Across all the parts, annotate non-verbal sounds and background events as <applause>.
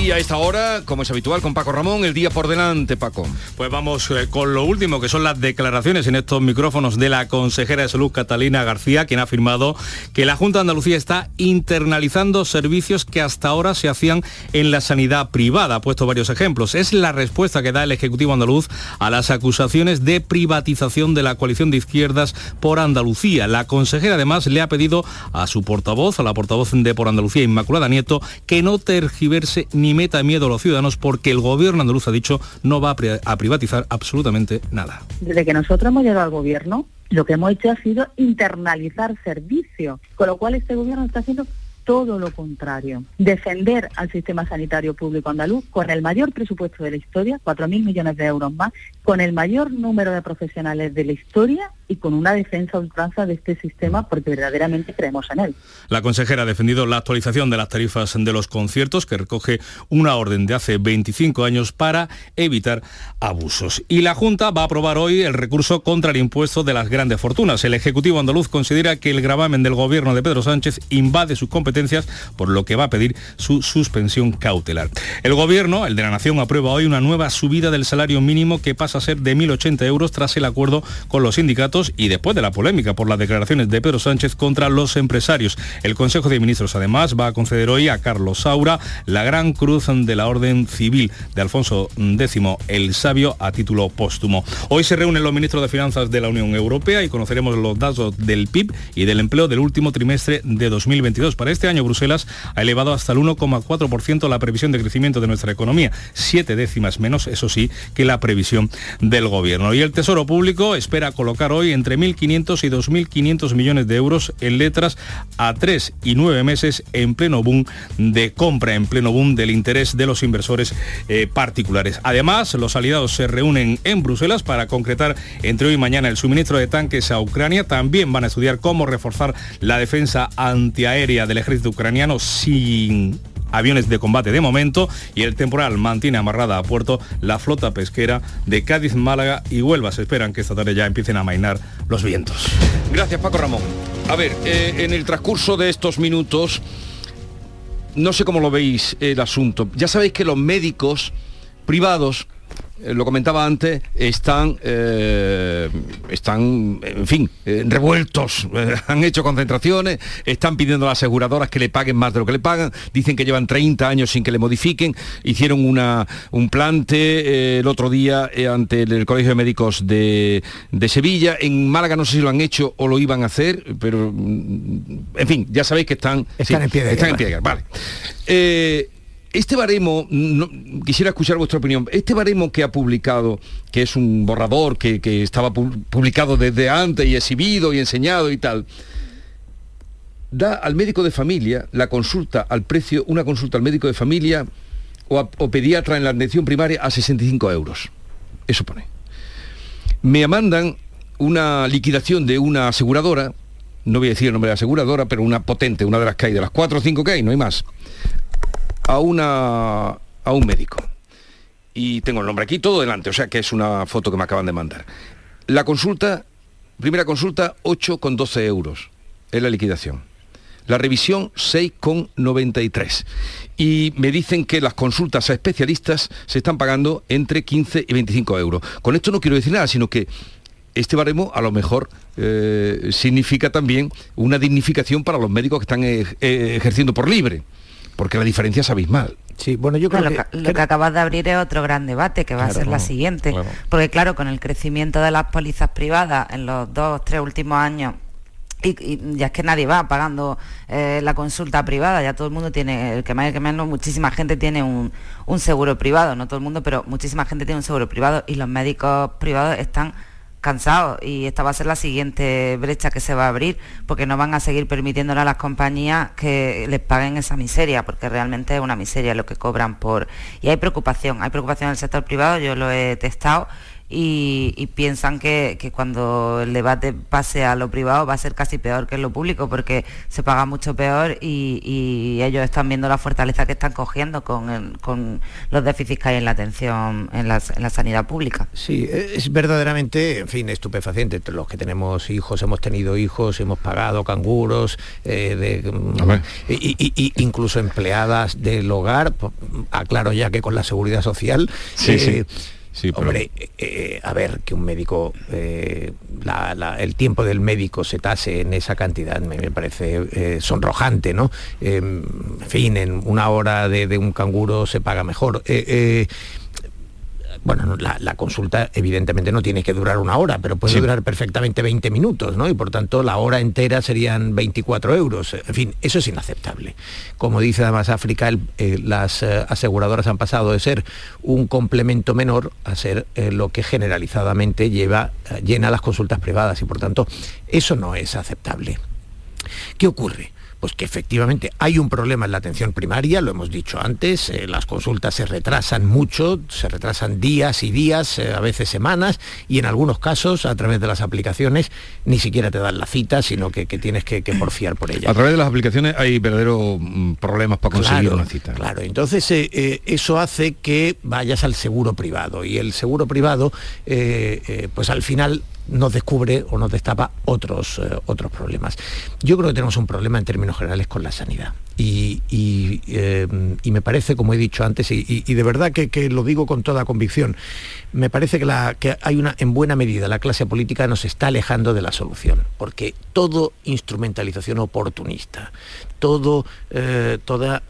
Y a esta hora, como es habitual, con Paco Ramón, el día por delante, Paco. Pues vamos eh, con lo último, que son las declaraciones en estos micrófonos de la consejera de Salud, Catalina García, quien ha afirmado que la Junta de Andalucía está internalizando servicios que hasta ahora se hacían en la sanidad privada. Ha puesto varios ejemplos. Es la respuesta que da el Ejecutivo andaluz a las acusaciones de privatización de la coalición de izquierdas por Andalucía. La consejera además le ha pedido a su portavoz, a la portavoz de Por Andalucía, Inmaculada Nieto, que no tergiverse ni meta miedo a los ciudadanos porque el gobierno andaluz ha dicho no va a privatizar absolutamente nada. Desde que nosotros hemos llegado al gobierno, lo que hemos hecho ha sido internalizar servicios, con lo cual este gobierno está haciendo todo lo contrario. Defender al sistema sanitario público andaluz con el mayor presupuesto de la historia, 4.000 millones de euros más, con el mayor número de profesionales de la historia y con una defensa ultranza de este sistema porque verdaderamente creemos en él. La consejera ha defendido la actualización de las tarifas de los conciertos que recoge una orden de hace 25 años para evitar abusos. Y la Junta va a aprobar hoy el recurso contra el impuesto de las grandes fortunas. El Ejecutivo andaluz considera que el gravamen del gobierno de Pedro Sánchez invade sus competencias, por lo que va a pedir su suspensión cautelar. El gobierno, el de la Nación, aprueba hoy una nueva subida del salario mínimo que pasa a ser de 1.080 euros tras el acuerdo con los sindicatos y después de la polémica por las declaraciones de Pedro Sánchez contra los empresarios. El Consejo de Ministros además va a conceder hoy a Carlos Saura la Gran Cruz de la Orden Civil de Alfonso X el Sabio a título póstumo. Hoy se reúnen los ministros de Finanzas de la Unión Europea y conoceremos los datos del PIB y del empleo del último trimestre de 2022. Para este año Bruselas ha elevado hasta el 1,4% la previsión de crecimiento de nuestra economía, siete décimas menos, eso sí, que la previsión del gobierno. Y el Tesoro Público espera colocar hoy entre 1.500 y 2.500 millones de euros en letras a tres y nueve meses en pleno boom de compra, en pleno boom del interés de los inversores eh, particulares. Además, los aliados se reúnen en Bruselas para concretar entre hoy y mañana el suministro de tanques a Ucrania. También van a estudiar cómo reforzar la defensa antiaérea del ejército ucraniano sin aviones de combate de momento y el temporal mantiene amarrada a puerto la flota pesquera de Cádiz, Málaga y Huelva. Se esperan que esta tarde ya empiecen a mainar los vientos. Gracias Paco Ramón. A ver, eh, en el transcurso de estos minutos, no sé cómo lo veis el asunto. Ya sabéis que los médicos privados lo comentaba antes, están, eh, están en fin, eh, revueltos, <laughs> han hecho concentraciones, están pidiendo a las aseguradoras que le paguen más de lo que le pagan, dicen que llevan 30 años sin que le modifiquen, hicieron una, un plante el otro día ante el, Colegio de Médicos de, Sevilla, en Málaga no sé si lo han hecho o lo iban a hacer, pero mm, en fin, ya sabéis que están, están en pie de están en pie de vale. Este baremo, quisiera escuchar vuestra opinión, este baremo que ha publicado, que es un borrador que, estaba publicado desde antes y exhibido y enseñado y tal, da al médico de familia la consulta al precio, una consulta al médico de familia o, pediatra en la atención primaria a 65 euros. Eso pone. Me mandan una liquidación de una aseguradora, no voy a decir el nombre de la aseguradora, pero una potente, una de las que hay, de las cuatro o cinco que hay, no hay más a, una, a un médico. Y tengo el nombre aquí, todo delante, o sea que es una foto que me acaban de mandar. La consulta, primera consulta, 8,12 euros, es la liquidación. La revisión 6,93. Y me dicen que las consultas a especialistas se están pagando entre 15 y 25 euros. Con esto no quiero decir nada, sino que este baremo a lo mejor eh, significa también una dignificación para los médicos que están eh, ejerciendo por libre porque la diferencia es abismal. Sí, bueno, yo creo que, lo, que, acabas de abrir es otro gran debate, que va a ser la siguiente. Porque claro, con el crecimiento de las pólizas privadas en los dos, tres últimos años, y, ya es que nadie va pagando eh, la consulta privada, ya todo el mundo tiene, el que más que menos, muchísima gente tiene un, un seguro privado, no todo el mundo, pero muchísima gente tiene un seguro privado y los médicos privados están cansados y esta va a ser la siguiente brecha que se va a abrir porque no van a seguir permitiéndole a las compañías que les paguen esa miseria porque realmente es una miseria lo que cobran por y hay preocupación hay preocupación en el sector privado yo lo he testado y, piensan que, cuando el debate pase a lo privado va a ser casi peor que en lo público porque se paga mucho peor y, ellos están viendo la fortaleza que están cogiendo con, con los déficits que hay en la atención en la, en la sanidad pública. Sí, es verdaderamente, en fin, estupefaciente. Los que tenemos hijos, hemos tenido hijos, hemos pagado canguros, eh, de, y, incluso empleadas del hogar, aclaro ya que con la seguridad social. Sí, sí. Hombre, eh, a ver, que un médico, eh, el tiempo del médico se tase en esa cantidad me, parece sonrojante, ¿no? en fin, en una hora de, un canguro se paga mejor bueno, la, consulta evidentemente no tiene que durar una hora, pero puede durar perfectamente 20 minutos, ¿no? Y por tanto la hora entera serían 24 euros. En fin, eso es inaceptable. Como dice además África, eh, las eh, aseguradoras han pasado de ser un complemento menor a ser eh, lo que generalizadamente lleva, llena las consultas privadas y por tanto eso no es aceptable. ¿Qué ocurre? Pues que efectivamente hay un problema en la atención primaria, lo hemos dicho antes, eh, las consultas se retrasan mucho, se retrasan días y días, eh, a veces semanas, y en algunos casos, a través de las aplicaciones, ni siquiera te dan la cita, sino que, tienes que, porfiar por ella. A través de las aplicaciones hay verdaderos mm, problemas para conseguir una cita. Claro, entonces eh, eso hace que vayas al seguro privado, y el seguro privado, pues al final nos descubre o nos destapa otros, eh, otros problemas. Yo creo que tenemos un problema en términos generales con la sanidad. Y, eh, me parece, como he dicho antes, y, de verdad que, lo digo con toda convicción, me parece que, la, que hay una, en buena medida, la clase política nos está alejando de la solución, porque todo instrumentalización oportunista, todo, eh, toda,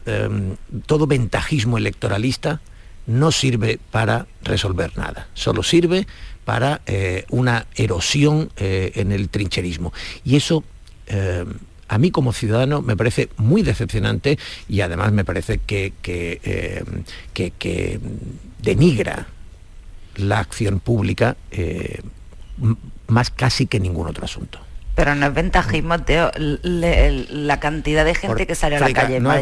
todo ventajismo electoralista no sirve para resolver nada, solo sirve para eh, una erosión eh, en el trincherismo. Y eso eh, a mí como ciudadano me parece muy decepcionante y además me parece que, que, que denigra la acción pública más casi que ningún otro asunto. Pero no es ventajismo, Teo. la cantidad de gente que salió a la calle no,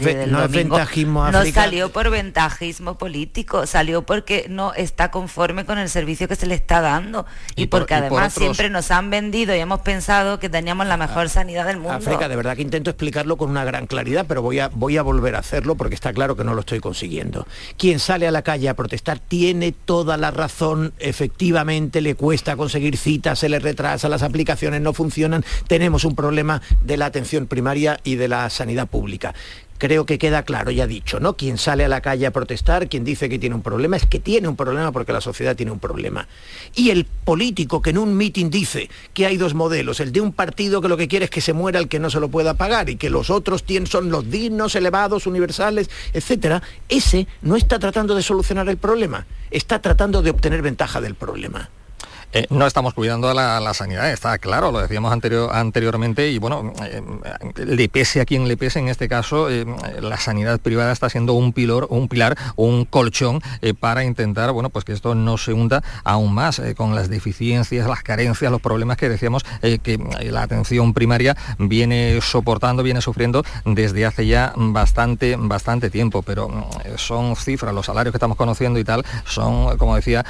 no salió por ventajismo político, salió porque no está conforme con el servicio que se le está dando y, porque además siempre nos han vendido y hemos pensado que teníamos la mejor sanidad del mundo. África, de verdad que intento explicarlo con una gran claridad, pero voy a, voy a volver a hacerlo porque está claro que no lo estoy consiguiendo. Quien sale a la calle a protestar tiene toda la razón, efectivamente le cuesta conseguir citas, se le retrasa, las aplicaciones no funcionan tenemos un problema de la atención primaria y de la sanidad pública creo que queda claro, ya dicho, ¿no? Quien sale a la calle a protestar, quien dice que tiene un problema, es que tiene un problema porque la sociedad tiene un problema. Y el político que en un mitin dice que hay dos modelos, el de un partido que lo que quiere es que se muera el que no se lo pueda pagar y que los otros son los dignos, elevados, universales, etcétera, ese no está tratando de solucionar el problema, está tratando de obtener ventaja del problema. Eh, no estamos cuidando la, la, sanidad, está claro, lo decíamos anterior, anteriormente, y bueno, eh, le pese a quien le pese, en este caso, eh, la sanidad privada está siendo un pilar, un pilar, un colchón para intentar, bueno, pues que esto no se hunda aún más con las deficiencias, las carencias, los problemas que decíamos que la atención primaria viene soportando, viene sufriendo desde hace ya bastante, bastante tiempo, pero son cifras, los salarios que estamos conociendo y tal, son, como decía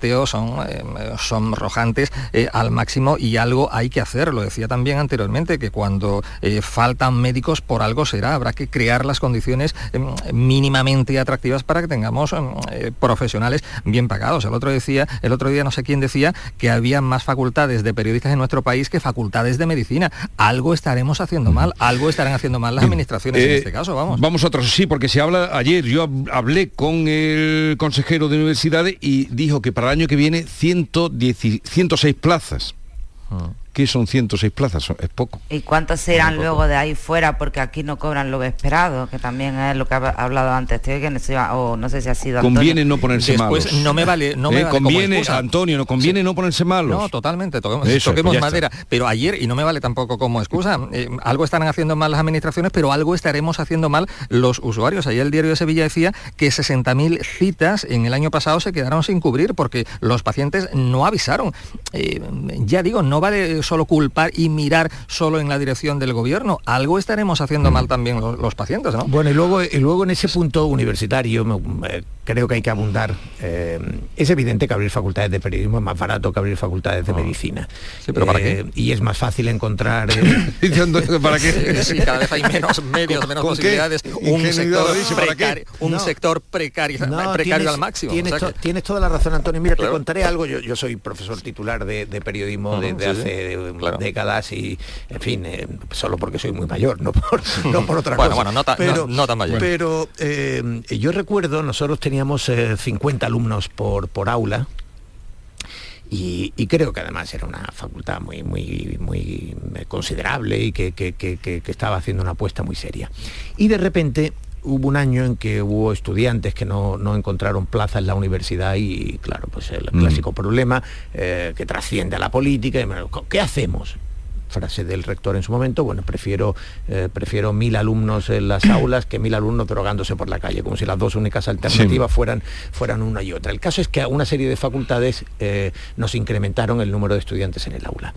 Teo, son rojantes eh, al máximo y algo hay que hacer. Lo decía también anteriormente, que cuando eh, faltan médicos por algo será, habrá que crear las condiciones em, mínimamente atractivas para que tengamos em, eh, profesionales bien pagados. El otro, decía, el otro día no sé quién decía que había más facultades de periodistas en nuestro país que facultades de medicina. Algo estaremos haciendo mal, algo estarán haciendo mal las administraciones en este caso, vamos. Vamos a otros, sí, porque se habla, ayer yo hablé con el consejero de universidades y dijo que para el año que viene 110 106 plazas. Ah que son 106 plazas, es poco. ¿Y cuántos serán luego de ahí fuera? Porque aquí no cobran lo esperado, que también es lo que ha hablado antes, que no, o no sé si ha sido Conviene no ponerse Después, No me vale, no me eh, conviene, Antonio, no conviene no ponerse malos. No, totalmente, toquemos, madera. Pero ayer, y no me vale tampoco como excusa, eh, algo estarán haciendo mal las administraciones, pero algo estaremos haciendo mal los usuarios. Ayer el diario de Sevilla decía que 60.000 citas en el año pasado se quedaron sin cubrir porque los pacientes no avisaron. Eh, ya digo, no vale solo culpar y mirar solo en la dirección del gobierno. Algo estaremos haciendo mal también los, pacientes, ¿no? Bueno, y luego, y luego en ese punto universitario, creo que hay que abundar. Eh, es evidente que abrir facultades de periodismo es más barato que abrir facultades de medicina. Sí, pero ¿para qué? Y es más fácil encontrar... <laughs> ¿Para qué? <laughs> Sí, cada vez hay menos medios, menos posibilidades. Un sector, precario, un sector precario, precario tienes, al máximo. Tienes, to, tienes, toda la razón, Antonio. Mira, claro. te contaré algo. Yo, yo soy profesor titular de, de periodismo uh -huh, desde sí, hace claro. décadas y, en fin, eh, solo porque soy muy mayor, no por, <laughs> no por otra bueno, cosa. Bueno, no, ta, pero, no, no tan mayor. Pero eh, yo recuerdo, nosotros teníamos eh, 50 alumnos por, por aula, y, y, creo que además era una facultad muy, muy, muy considerable y que, que, que, que, estaba haciendo una apuesta muy seria. Y de repente hubo un año en que hubo estudiantes que no, no encontraron plaza en la universidad y claro, pues el mm. clásico problema eh, que trasciende a la política, ¿qué hacemos? Frase del rector en su momento, bueno, prefiero, eh, prefiero mil alumnos en las <coughs> aulas que mil alumnos drogándose por la calle, como si las dos únicas alternativas sí. fueran, fueran una y otra. El caso es que a una serie de facultades eh, nos incrementaron el número de estudiantes en el aula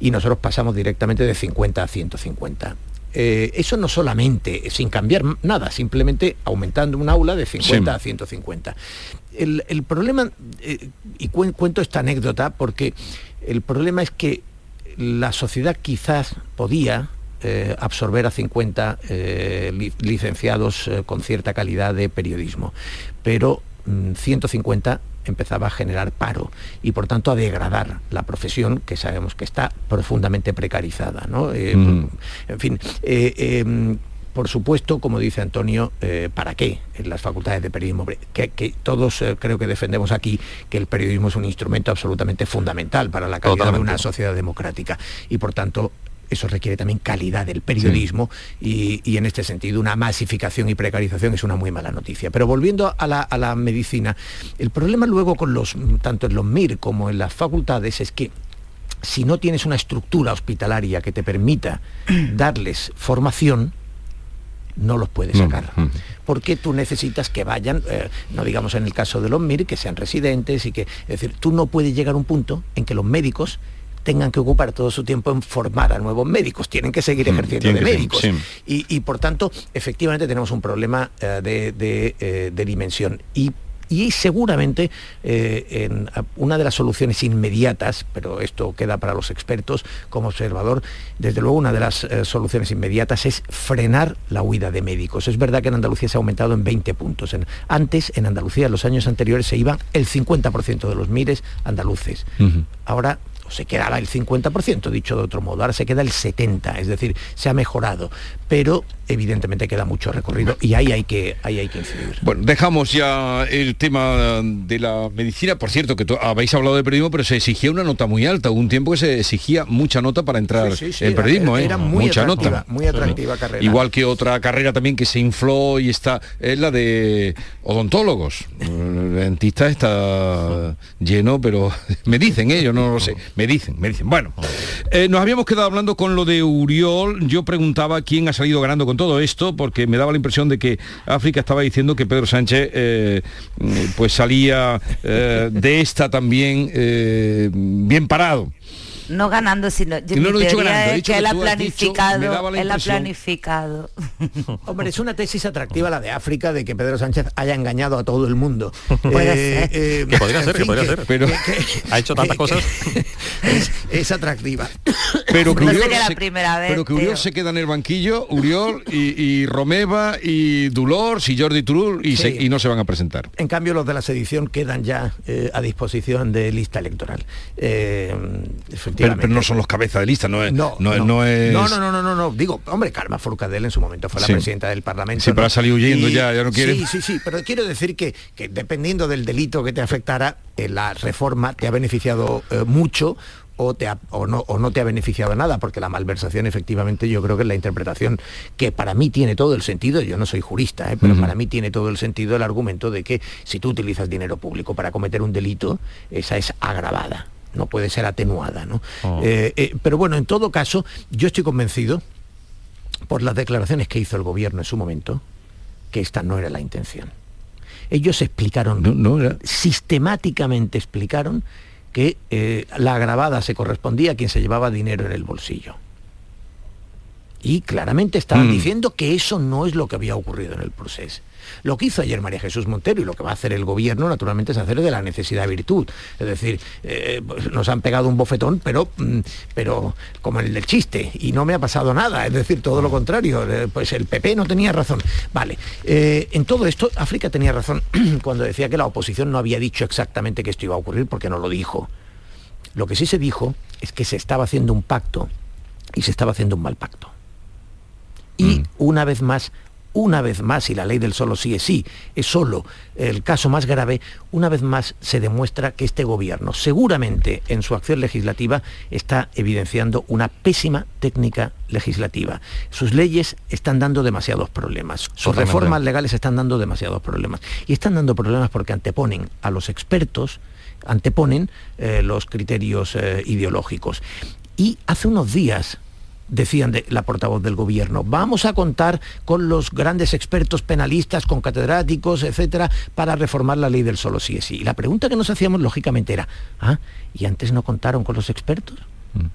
y nosotros pasamos directamente de 50 a 150. Eh, eso no solamente sin cambiar nada, simplemente aumentando un aula de 50 sí. a 150. El, el problema, eh, y cu cuento esta anécdota porque el problema es que la sociedad quizás podía eh, absorber a 50 eh, li licenciados eh, con cierta calidad de periodismo, pero mm, 150 empezaba a generar paro y por tanto a degradar la profesión que sabemos que está profundamente precarizada. ¿no? Mm. En fin, em, por supuesto, como dice Antonio, eh, ¿para qué en las facultades de periodismo? Que, que todos eh, creo que defendemos aquí que el periodismo es un instrumento absolutamente fundamental para la calidad Totalmente. de una sociedad democrática y por tanto eso requiere también calidad del periodismo sí. y, y, en este sentido una masificación y precarización es una muy mala noticia. Pero volviendo a la, a la medicina, el problema luego con los, tanto en los MIR como en las facultades es que si no tienes una estructura hospitalaria que te permita <clears throat> darles formación, no los puedes sacar. Uh -huh. Porque tú necesitas que vayan, eh, no digamos en el caso de los MIR, que sean residentes y que, es decir, tú no puedes llegar a un punto en que los médicos tengan que ocupar todo su tiempo en formar a nuevos médicos, tienen que seguir ejerciendo de médicos. Sí. Y, y, por tanto, efectivamente tenemos un problema de, de, eh, de dimensión. Y y seguramente eh, en una de las soluciones inmediatas, pero esto queda para los expertos como observador, desde luego una de las eh, soluciones inmediatas es frenar la huida de médicos. Es verdad que en Andalucía se ha aumentado en 20 puntos. En, antes, en Andalucía, en los años anteriores, se iban el 50% de los mires andaluces. Uh -huh. Ahora se quedaba el 50%, dicho de otro modo, ahora se queda el 70%, es decir, se ha mejorado, pero evidentemente queda mucho recorrido y ahí hay que, ahí hay que incidir. Bueno, dejamos ya el tema de la medicina, por cierto, que habéis hablado de periodismo, pero se exigía una nota muy alta, hubo un tiempo que se exigía mucha nota para entrar sí, sí, sí, en periodismo, era, ¿eh? era muy mucha nota. Muy atractiva carrera. Igual que otra carrera también que se infló y está, es la de odontólogos. El dentista está lleno, pero <laughs> me dicen ellos, no lo sé, me dicen, me dicen. Bueno, eh, nos habíamos quedado hablando con lo de Uriol, yo preguntaba quién ha salido ganando con todo esto, porque me daba la impresión de que África estaba diciendo que Pedro Sánchez eh, pues salía eh, de esta también eh, bien parado no ganando, sino yo no lo he dicho ganando, es he dicho que, que él ha planificado, la él ha planificado. <laughs> Hombre, es <laughs> una tesis atractiva la de África de que Pedro Sánchez haya engañado a todo el mundo. <laughs> Puede eh, eh, que podría ser, que podría ser, pero que, ha hecho tantas cosas. Es, es, atractiva. <coughs> Pero que no Uriol, la se, primera vez, pero que Uriol se queda en el banquillo, Uriol y, y Romeva y Dulors y Jordi Turul y, sí. se, y, no se van a presentar. En cambio, los de la sedición quedan ya eh, a disposición de lista electoral. Pero, pero, no son los cabezas de lista, no es. No, no, no, no es... no, no, no, no, no, no, Digo, hombre, Carmen Forcadell en su momento fue la sí. presidenta del Parlamento. Sí, pero ha salido huyendo y... ya, ya no quiere. Sí, sí, sí, pero quiero decir que, que dependiendo del delito que te afectara, eh, la reforma te ha beneficiado eh, mucho o, te ha, o, no, o no te ha beneficiado nada, porque la malversación efectivamente yo creo que es la interpretación que para mí tiene todo el sentido, yo no soy jurista, ¿eh? pero uh -huh. para mí tiene todo el sentido el argumento de que si tú utilizas dinero público para cometer un delito, esa es agravada no puede ser atenuada. ¿no? Oh. Eh, eh, pero bueno, en todo caso, yo estoy convencido, por las declaraciones que hizo el gobierno en su momento, que esta no era la intención. Ellos explicaron, no, no era... sistemáticamente explicaron que eh, la agravada se correspondía a quien se llevaba dinero en el bolsillo. Y claramente estaban mm. diciendo que eso no es lo que había ocurrido en el proceso. Lo que hizo ayer María Jesús Montero y lo que va a hacer el gobierno, naturalmente, es hacer de la necesidad virtud. Es decir, eh, pues nos han pegado un bofetón, pero, mm, pero como el del chiste, y no me ha pasado nada. Es decir, todo lo contrario. Eh, pues el PP no tenía razón. Vale, eh, en todo esto, África tenía razón <clears throat> cuando decía que la oposición no había dicho exactamente que esto iba a ocurrir porque no lo dijo. Lo que sí se dijo es que se estaba haciendo un pacto y se estaba haciendo un mal pacto. Y mm. una vez más una vez más, y la ley del solo sí es sí, es solo el caso más grave, una vez más se demuestra que este gobierno seguramente en su acción legislativa está evidenciando una pésima técnica legislativa. Sus leyes están dando demasiados problemas, sus reformas legales están dando demasiados problemas. Y están dando problemas porque anteponen a los expertos, anteponen eh, los criterios eh, ideológicos. Y hace unos días decían de la portavoz del gobierno. Vamos a contar con los grandes expertos penalistas, con catedráticos, etcétera, para reformar la ley del solo sí es sí. Y la pregunta que nos hacíamos lógicamente era, ¿ah? ¿y antes no contaron con los expertos? Mm.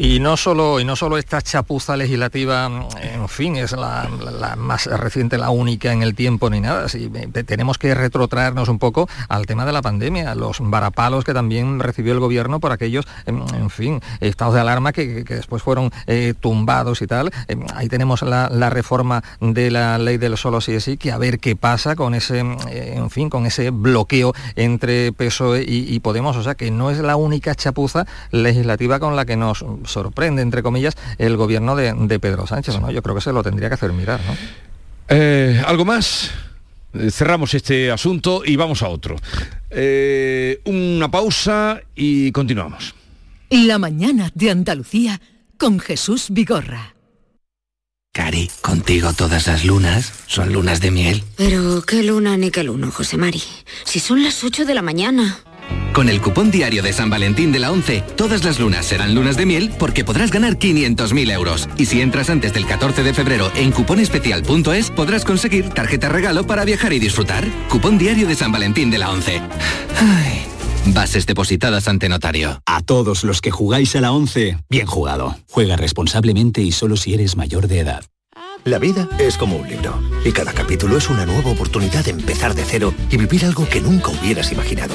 Y no solo, y no solo esta chapuza legislativa, en fin, es la, más reciente, la única en el tiempo ni nada. Si, tenemos que retrotraernos un poco al tema de la pandemia, los varapalos que también recibió el gobierno por aquellos, en, fin, estados de alarma que, después fueron eh, tumbados y tal. Em, ahí tenemos la, reforma de la ley del solo sí sí, que a ver qué pasa con ese, eh, en fin, con ese bloqueo entre PSOE y Podemos. O sea que no es la única chapuza legislativa con la que nos sorprende, entre comillas, el gobierno de, Pedro Sánchez. ¿no? Yo creo que se lo tendría que hacer mirar. ¿no? Eh, ¿Algo más? Eh, cerramos este asunto y vamos a otro. Eh, una pausa y continuamos. La mañana de Andalucía con Jesús Vigorra. Cari, contigo todas las lunas son lunas de miel. Pero qué luna ni qué luno, José Mari. Si son las 8 de la mañana. Con el cupón diario de San Valentín de la 11, todas las lunas serán lunas de miel porque podrás ganar 500.000 euros. Y si entras antes del 14 de febrero en cuponespecial.es, podrás conseguir tarjeta regalo para viajar y disfrutar. Cupón diario de San Valentín de la 11. Bases depositadas ante notario. A todos los que jugáis a la 11, bien jugado. Juega responsablemente y solo si eres mayor de edad. La vida es como un libro y cada capítulo es una nueva oportunidad de empezar de cero y vivir algo que nunca hubieras imaginado.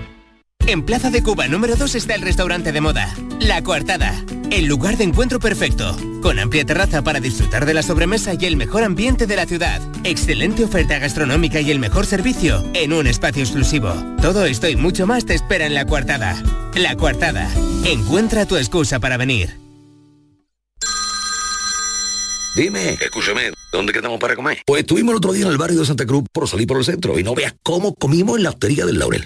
En Plaza de Cuba número 2 está el restaurante de moda, La Coartada, el lugar de encuentro perfecto, con amplia terraza para disfrutar de la sobremesa y el mejor ambiente de la ciudad, excelente oferta gastronómica y el mejor servicio en un espacio exclusivo. Todo esto y mucho más te espera en La Coartada. La Coartada, encuentra tu excusa para venir. Dime, escúchame, ¿dónde quedamos para comer? Pues estuvimos el otro día en el barrio de Santa Cruz por salir por el centro y no veas cómo comimos en la hostería del Laurel.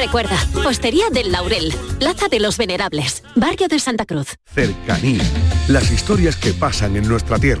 Recuerda, Postería del Laurel, Plaza de los Venerables, Barrio de Santa Cruz. Cercanía. Las historias que pasan en nuestra tierra.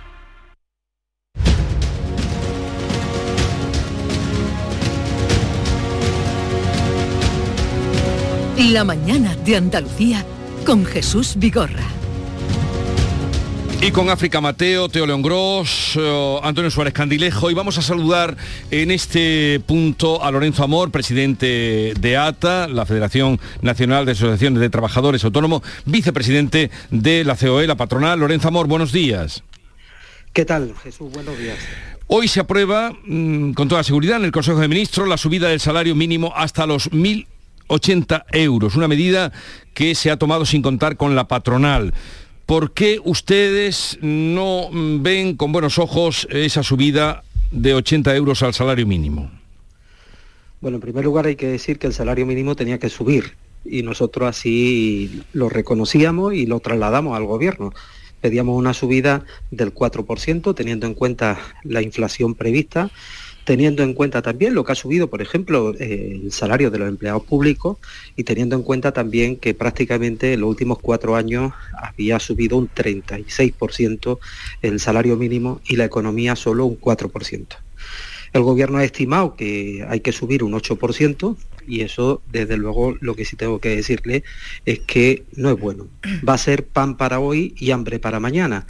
La mañana de Andalucía con Jesús Vigorra. Y con África Mateo, Teo León Gross, eh, Antonio Suárez Candilejo y vamos a saludar en este punto a Lorenzo Amor, presidente de ATA, la Federación Nacional de Asociaciones de Trabajadores Autónomos, vicepresidente de la COE, la patronal. Lorenzo Amor, buenos días. ¿Qué tal, Jesús? Buenos días. Hoy se aprueba mm, con toda seguridad en el Consejo de Ministros la subida del salario mínimo hasta los 1.080 euros, una medida que se ha tomado sin contar con la patronal. ¿Por qué ustedes no ven con buenos ojos esa subida de 80 euros al salario mínimo? Bueno, en primer lugar hay que decir que el salario mínimo tenía que subir y nosotros así lo reconocíamos y lo trasladamos al gobierno. Pedíamos una subida del 4%, teniendo en cuenta la inflación prevista, teniendo en cuenta también lo que ha subido, por ejemplo, eh, el salario de los empleados públicos y teniendo en cuenta también que prácticamente en los últimos cuatro años había subido un 36% el salario mínimo y la economía solo un 4%. El gobierno ha estimado que hay que subir un 8% y eso, desde luego, lo que sí tengo que decirle es que no es bueno. Va a ser pan para hoy y hambre para mañana.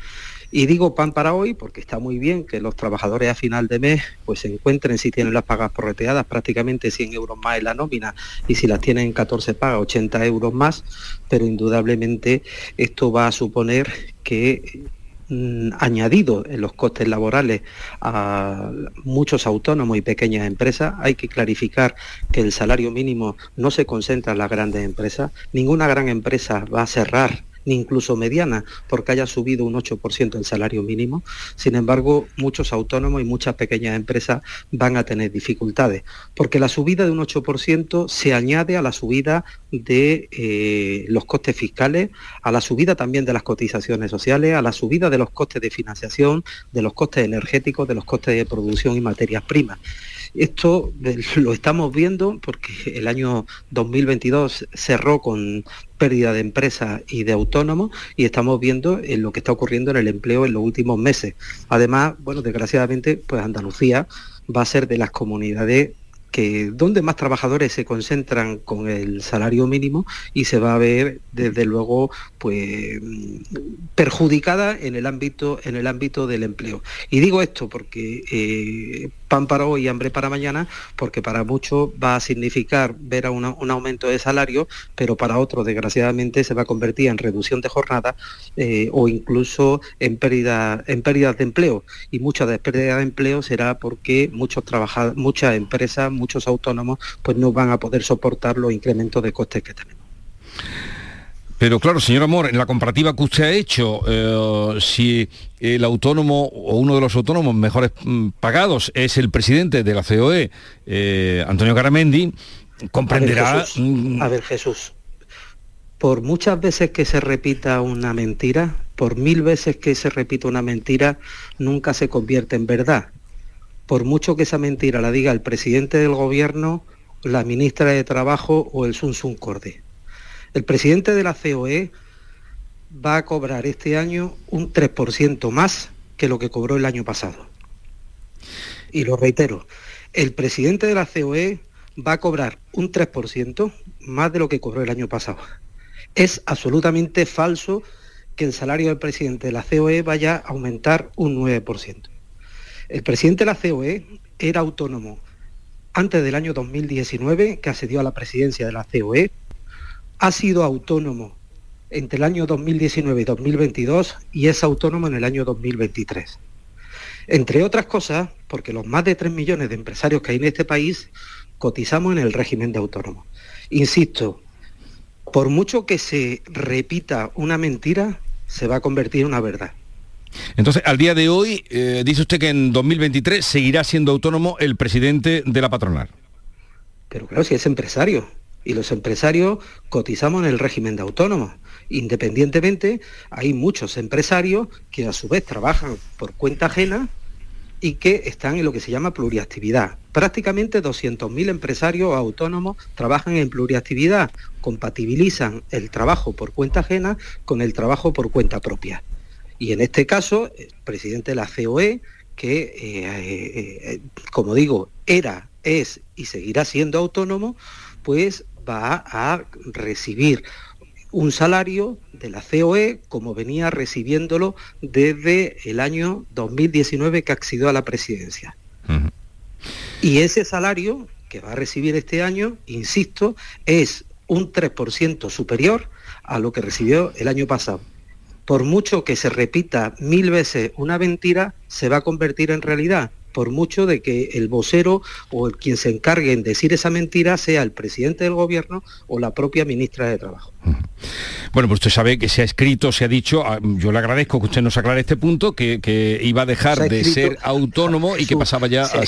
Y digo pan para hoy porque está muy bien que los trabajadores a final de mes pues se encuentren si tienen las pagas porreteadas prácticamente 100 euros más en la nómina y si las tienen 14 pagas 80 euros más, pero indudablemente esto va a suponer que mm, añadido en los costes laborales a muchos autónomos y pequeñas empresas. Hay que clarificar que el salario mínimo no se concentra en las grandes empresas. Ninguna gran empresa va a cerrar ni incluso mediana, porque haya subido un 8% el salario mínimo. Sin embargo, muchos autónomos y muchas pequeñas empresas van a tener dificultades, porque la subida de un 8% se añade a la subida de eh, los costes fiscales, a la subida también de las cotizaciones sociales, a la subida de los costes de financiación, de los costes energéticos, de los costes de producción y materias primas. Esto eh, <laughs> lo estamos viendo porque el año 2022 cerró con pérdida de empresas y de autónomos y estamos viendo en lo que está ocurriendo en el empleo en los últimos meses. Además, bueno, desgraciadamente, pues Andalucía va a ser de las comunidades que donde más trabajadores se concentran con el salario mínimo y se va a ver desde luego pues perjudicada en el ámbito en el ámbito del empleo. Y digo esto porque eh, pan para hoy y hambre para mañana porque para muchos va a significar ver a un aumento de salario pero para otros desgraciadamente se va a convertir en reducción de jornada eh, o incluso en pérdida en pérdidas de empleo. Y mucha de pérdida de empleo será porque muchos muchas empresas muchos autónomos pues no van a poder soportar los incrementos de costes que tenemos. Pero claro, señor Amor, en la comparativa que usted ha hecho, eh, si el autónomo o uno de los autónomos mejores mm, pagados es el presidente de la COE, eh, Antonio Garamendi, comprenderá... Mm, a ver, Jesús, por muchas veces que se repita una mentira, por mil veces que se repita una mentira, nunca se convierte en verdad por mucho que esa mentira la diga el presidente del gobierno, la ministra de Trabajo o el Sun Sun Corde. El presidente de la COE va a cobrar este año un 3% más que lo que cobró el año pasado. Y lo reitero, el presidente de la COE va a cobrar un 3% más de lo que cobró el año pasado. Es absolutamente falso que el salario del presidente de la COE vaya a aumentar un 9%. El presidente de la COE era autónomo antes del año 2019, que accedió a la presidencia de la COE, ha sido autónomo entre el año 2019 y 2022 y es autónomo en el año 2023. Entre otras cosas, porque los más de 3 millones de empresarios que hay en este país cotizamos en el régimen de autónomo. Insisto, por mucho que se repita una mentira, se va a convertir en una verdad. Entonces, al día de hoy, eh, dice usted que en 2023 seguirá siendo autónomo el presidente de la patronal. Pero claro, si es empresario. y los empresarios cotizamos en el régimen de autónomos. Independientemente, hay muchos empresarios que a su vez trabajan por cuenta ajena y que están en lo que se llama pluriactividad. Prácticamente 200.000 empresarios autónomos trabajan en pluriactividad, compatibilizan el trabajo por cuenta ajena con el trabajo por cuenta propia. Y en este caso, el presidente de la COE, que, eh, eh, eh, como digo, era, es y seguirá siendo autónomo, pues va a recibir un salario de la COE como venía recibiéndolo desde el año 2019 que accedió a la presidencia. Y ese salario que va a recibir este año, insisto, es un 3% superior a lo que recibió el año pasado. Por mucho que se repita mil veces una mentira, se va a convertir en realidad por mucho de que el vocero o el quien se encargue en decir esa mentira sea el presidente del gobierno o la propia ministra de Trabajo. Bueno, pues usted sabe que se ha escrito, se ha dicho, ah, yo le agradezco que usted nos aclare este punto, que, iba a dejar de ser autónomo y que pasaba ya a...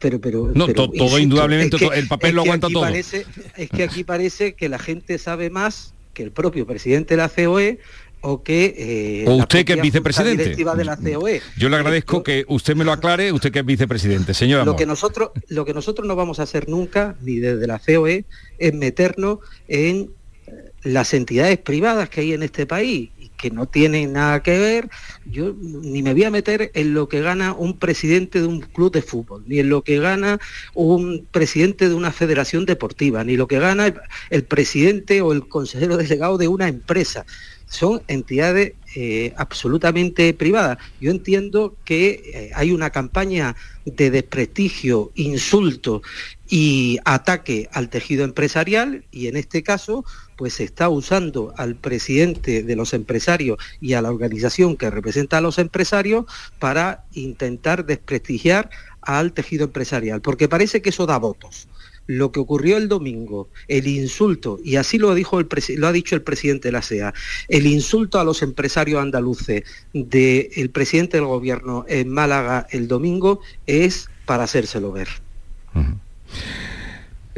Pero, pero, no, todo indudablemente, el papel lo aguanta todo. es que aquí parece que la gente sabe más que el propio presidente de la COE o que eh, o usted que es vicepresidente. de la COE. yo le agradezco que usted me lo aclare usted que es vicepresidente. Señor lo que nosotros lo que nosotros no vamos a hacer nunca ni desde la COE es meternos en eh, las entidades privadas que hay en este país y que no tienen nada que ver. Yo ni me voy a meter en lo que gana un presidente de un club de fútbol ni en lo que gana un presidente de una federación deportiva ni lo que gana el presidente o el consejero delegado de una empresa son entidades eh, absolutamente privadas. Yo entiendo que eh, hay una campaña de desprestigio, insulto y ataque al tejido empresarial y en este caso pues se está usando al presidente de los empresarios y a la organización que representa a los empresarios para intentar desprestigiar al tejido empresarial, porque parece que eso da votos lo que ocurrió el domingo, el insulto, y así lo, dijo el lo ha dicho el presidente de la SEA, el insulto a los empresarios andaluces del presidente del gobierno en Málaga el domingo es para hacérselo ver.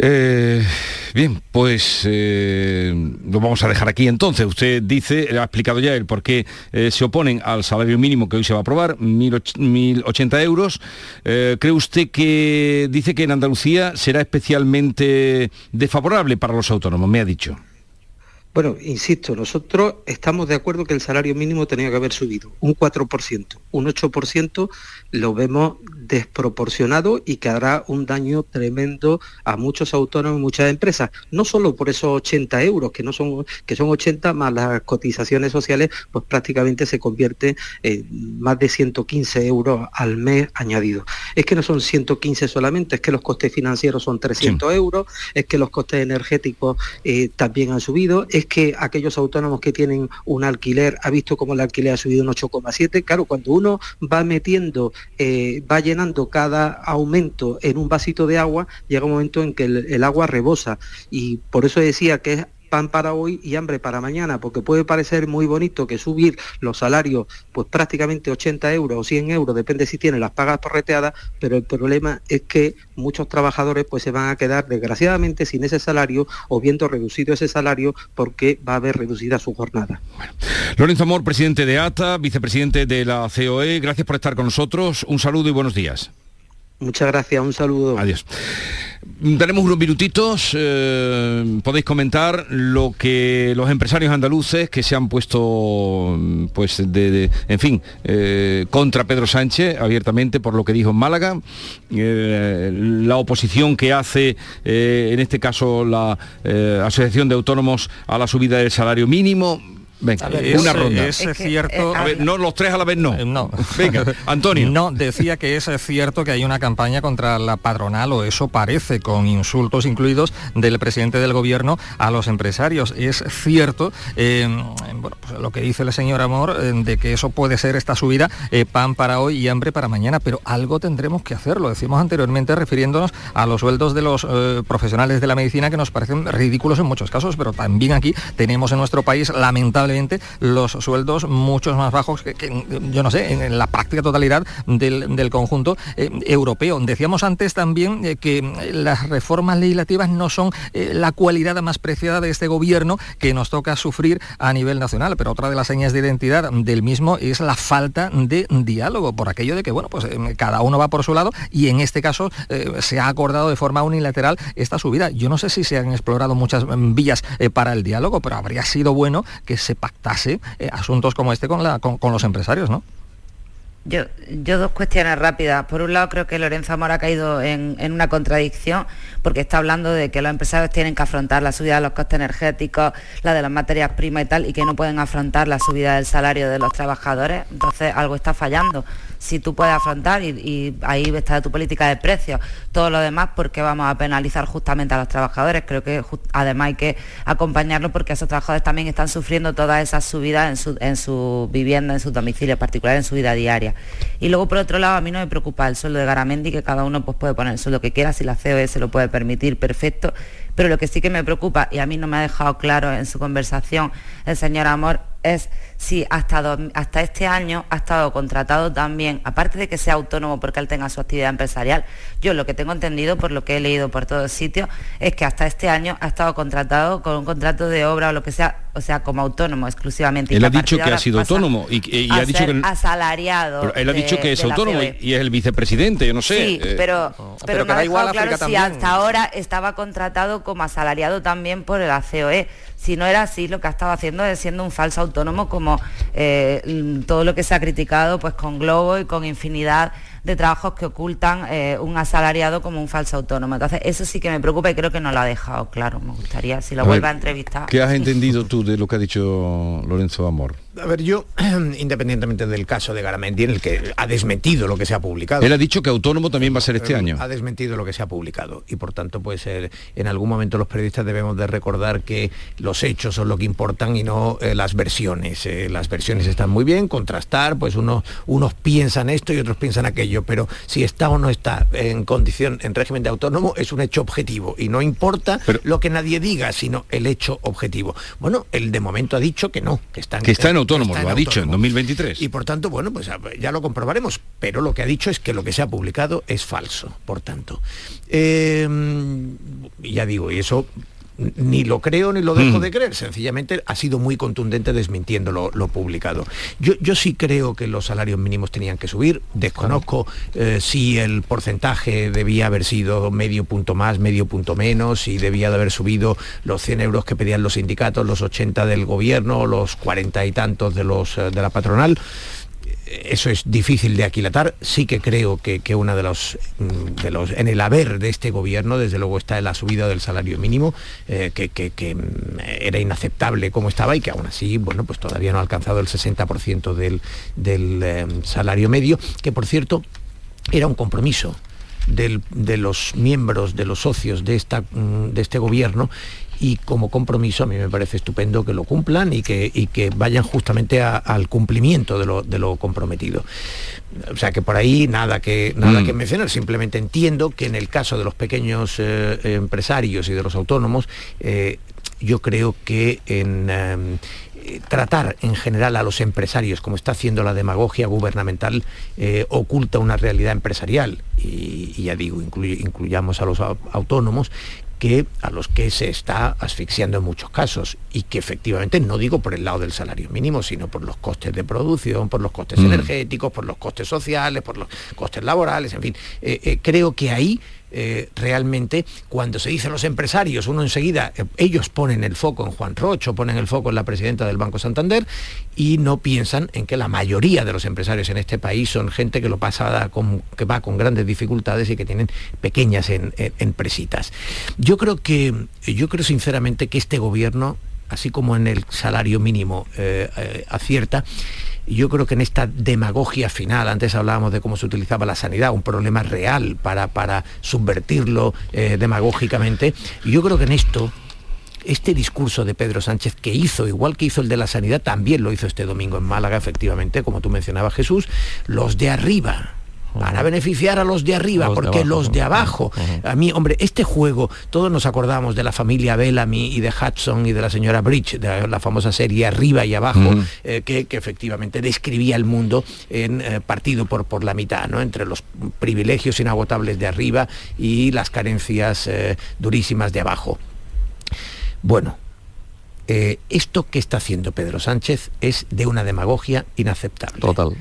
Eh, bien, pues eh, lo vamos a dejar aquí entonces. Usted dice, ha explicado ya el por qué eh, se oponen al salario mínimo que hoy se va a aprobar, 1.080 euros. ¿Cree usted que dice que en Andalucía será especialmente desfavorable para los autónomos? Me ha dicho. Bueno, insisto, nosotros estamos de acuerdo que el salario mínimo tenía que haber subido un 4%, un 8% lo vemos desproporcionado y que hará un daño tremendo a muchos autónomos y muchas empresas, no solo por esos 80 euros, que no son, que son 80 más las cotizaciones sociales, pues prácticamente se convierte en más de 115 euros al mes añadidos. Es que no son 115 solamente, es que los costes financieros son 300 euros, es que los costes energéticos eh, también han subido, es que aquellos autónomos que tienen un alquiler, ha visto como el alquiler ha subido un 8,7, claro, cuando uno va metiendo, eh, va llenando cada aumento en un vasito de agua, llega un momento en que el agua rebosa. Y por eso decía que es pan para hoy y hambre para mañana, porque puede parecer muy bonito que subir los salarios pues prácticamente 80 euros o 100 euros, depende si tiene las pagas porreteadas, pero el problema es que muchos trabajadores pues se van a quedar desgraciadamente sin ese salario o viendo reducido ese salario porque va a haber reducida su jornada. Lorenzo Amor, presidente de ATA, vicepresidente de la COE, gracias por estar con nosotros, un saludo y buenos días. Muchas gracias, un saludo. Adiós. Tenemos unos minutitos, eh, podéis comentar lo que los empresarios andaluces que se han puesto, pues, de, en fin, eh, contra Pedro Sánchez abiertamente por lo que dijo en Málaga, eh, la oposición que hace, en este caso, la Asociación de Autónomos a la subida del salario mínimo Venga, una ronda. Es, cierto. Eh, no, los tres a la vez no. Eh, no. Venga, <laughs> Antonio. No, decía que es cierto que hay una campaña contra la patronal, o eso parece, con insultos incluidos del presidente del gobierno a los empresarios. Es cierto, eh, bueno, pues lo que dice el señor Amor, de que eso puede ser esta subida, pan para hoy y hambre para mañana, pero algo tendremos que hacer. Lo decimos anteriormente refiriéndonos a los sueldos de los profesionales de la medicina que nos parecen ridículos en muchos casos, pero también aquí tenemos en nuestro país lamentable los sueldos muchos más bajos que, yo no sé, en, la práctica totalidad del, conjunto eh, europeo. Decíamos antes también eh, que las reformas legislativas no son la cualidad más preciada de este gobierno que nos toca sufrir a nivel nacional, pero otra de las señas de identidad del mismo es la falta de diálogo, por aquello de que, bueno, pues cada uno va por su lado y en este caso se ha acordado de forma unilateral esta subida. Yo no sé si se han explorado muchas mm, vías para el diálogo, pero habría sido bueno que se pactase asuntos como este con, la, con los empresarios, ¿no? Yo, yo dos cuestiones rápidas. Por un lado, creo que Lorenzo Amor ha caído en, una contradicción porque está hablando de que los empresarios tienen que afrontar la subida de los costes energéticos, la de las materias primas y tal, y que no pueden afrontar la subida del salario de los trabajadores. Entonces, algo está fallando. Si tú puedes afrontar, y, ahí está tu política de precios, todo lo demás, ¿por qué vamos a penalizar justamente a los trabajadores? Creo que además hay que acompañarlo porque esos trabajadores también están sufriendo todas esas subidas en su, en su vivienda, en su domicilio particular, en su vida diaria. Y luego, por otro lado, a mí no me preocupa el sueldo de Garamendi, que cada uno pues, puede poner el sueldo que quiera, si la COE se lo puede permitir, perfecto. Pero lo que sí que me preocupa, y a mí no me ha dejado claro en su conversación el señor Amor, es si hasta, hasta este año ha estado contratado también, aparte de que sea autónomo porque él tenga su actividad empresarial, yo lo que tengo entendido por lo que he leído por todos sitios es que hasta este año ha estado contratado con un contrato de obra o lo que sea, o sea, como autónomo exclusivamente. Él ha dicho que ha sido autónomo y, ha dicho que asalariado. él ha dicho que es autónomo e. y, es el vicepresidente, yo no sé. Sí, eh. pero, pero, no ha dejado claro si hasta ahora estaba contratado como asalariado también por el ACOE. Si no era así, lo que ha estado haciendo es siendo un falso autónomo como eh, todo lo que se ha criticado pues con Globo y con infinidad de trabajos que ocultan eh, un asalariado como un falso autónomo. Entonces, eso sí que me preocupa y creo que no lo ha dejado claro. Me gustaría, si lo vuelve a entrevistar. ¿Qué has <laughs> entendido tú de lo que ha dicho Lorenzo Amor? A ver, yo, <clears throat> independientemente del caso de Garamendi, en el que ha desmentido lo que se ha publicado. Él ha dicho que autónomo también va a ser este año. Ha desmentido lo que se ha publicado y por tanto, pues en algún momento los periodistas debemos de recordar que los hechos son lo que importan y no eh, las versiones. Eh, las versiones están muy bien, contrastar, pues unos, unos piensan esto y otros piensan aquello, pero si está o no está en condición, en régimen de autónomo, es un hecho objetivo y no importa lo que nadie diga, sino el hecho objetivo. Bueno, él de momento ha dicho que no, que está que está en autónomo, lo ha dicho en 2023. Y por tanto, bueno, pues ya lo comprobaremos, pero lo que ha dicho es que lo que se ha publicado es falso, por tanto. Eh, ya digo, y eso ni lo creo ni lo dejo mm. de creer, sencillamente ha sido muy contundente desmintiendo lo, publicado. Yo, yo, sí creo que los salarios mínimos tenían que subir, desconozco eh, si el porcentaje debía haber sido medio punto más, medio punto menos, si debía de haber subido los 100 euros que pedían los sindicatos, los 80 del gobierno, los 40 y tantos de, los, eh, de la patronal eso es difícil de aquilatar. Sí que creo que, que una de los, mm, de los, en el haber de este gobierno, desde luego está la subida del salario mínimo, eh, que, mm, era inaceptable como estaba y que aún así, bueno, pues todavía no ha alcanzado el 60% del, del eh, salario medio, que por cierto era un compromiso de los miembros, de los socios de, esta, mm, de este gobierno y como compromiso a mí me parece estupendo que lo cumplan y que, que vayan justamente al cumplimiento de lo, de lo, comprometido. O sea que por ahí nada que, nada mm. que mencionar, simplemente entiendo que en el caso de los pequeños eh, empresarios y de los autónomos, eh, yo creo que en em, tratar en general a los empresarios, como está haciendo la demagogia gubernamental, eh, oculta una realidad empresarial, y, ya digo, incluyamos a los autónomos, que a los que se está asfixiando en muchos casos y que efectivamente no digo por el lado del salario mínimo, sino por los costes de producción, por los costes mm. energéticos, por los costes sociales, por los costes laborales, en fin. Eh, eh, creo que ahí eh, realmente cuando se dicen los empresarios, uno enseguida, eh, ellos ponen el foco en Juan Rocho, ponen el foco en la presidenta del Banco Santander y no piensan en que la mayoría de los empresarios en este país son gente que lo pasa con, que va con grandes dificultades y que tienen pequeñas empresitas. Yo creo que, yo creo sinceramente que este gobierno, así como en el salario mínimo eh, acierta, yo creo que en esta demagogia final, antes hablábamos de cómo se utilizaba la sanidad, un problema real para, para subvertirlo eh, demagógicamente, yo creo que en esto este discurso de Pedro Sánchez que hizo, igual que hizo el de la sanidad, también lo hizo este domingo en Málaga, efectivamente, como tú mencionabas Jesús, los de arriba, para beneficiar a los de arriba, porque los de abajo, a mí, hombre, este juego, todos nos acordamos de la familia Bellamy y de Hudson y de la señora Bridge, de la famosa serie Arriba y Abajo, eh, que, efectivamente describía el mundo en eh, partido por, por la mitad, ¿no? entre los privilegios inagotables de arriba y las carencias eh, durísimas de abajo. Bueno, esto que está haciendo Pedro Sánchez es de una demagogia inaceptable. Total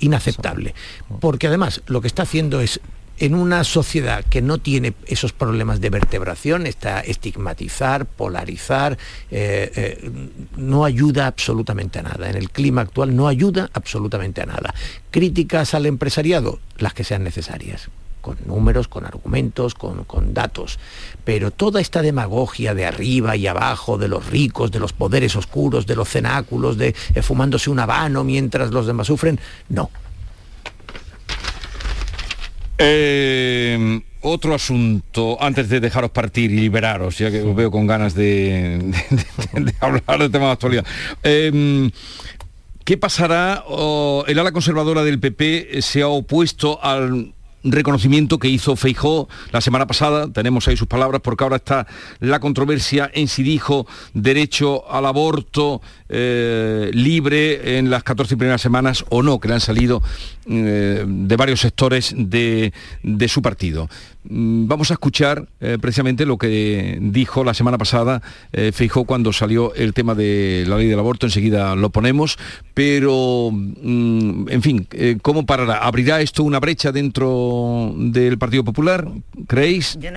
inaceptable. Porque además lo que está haciendo es en una sociedad que no tiene esos problemas de vertebración, está estigmatizar, polarizar, eh, eh, no ayuda absolutamente a nada. En el clima actual no ayuda absolutamente a nada. Críticas al empresariado, las que sean necesarias con números, con argumentos, con, datos. Pero toda esta demagogia de arriba y abajo, de los ricos, de los poderes oscuros, de los cenáculos, de eh, fumándose un habano mientras los demás sufren, no. Eh, otro asunto, antes de dejaros partir y liberaros, ya que os veo con ganas de, hablar de temas de actualidad. Eh, ¿Qué pasará? el ala conservadora del PP se ha opuesto al reconocimiento que hizo Feijó la semana pasada, tenemos ahí sus palabras, porque ahora está la controversia en si dijo derecho al aborto eh, libre en las 14 primeras semanas o no, que le han salido eh, de varios sectores de, su partido. Mm, vamos a escuchar eh, precisamente lo que dijo la semana pasada Feijó cuando salió el tema de la ley del aborto, enseguida lo ponemos, pero mm, en fin, ¿cómo parará? ¿Abrirá esto una brecha dentro del Partido Popular? ¿Creéis? Yo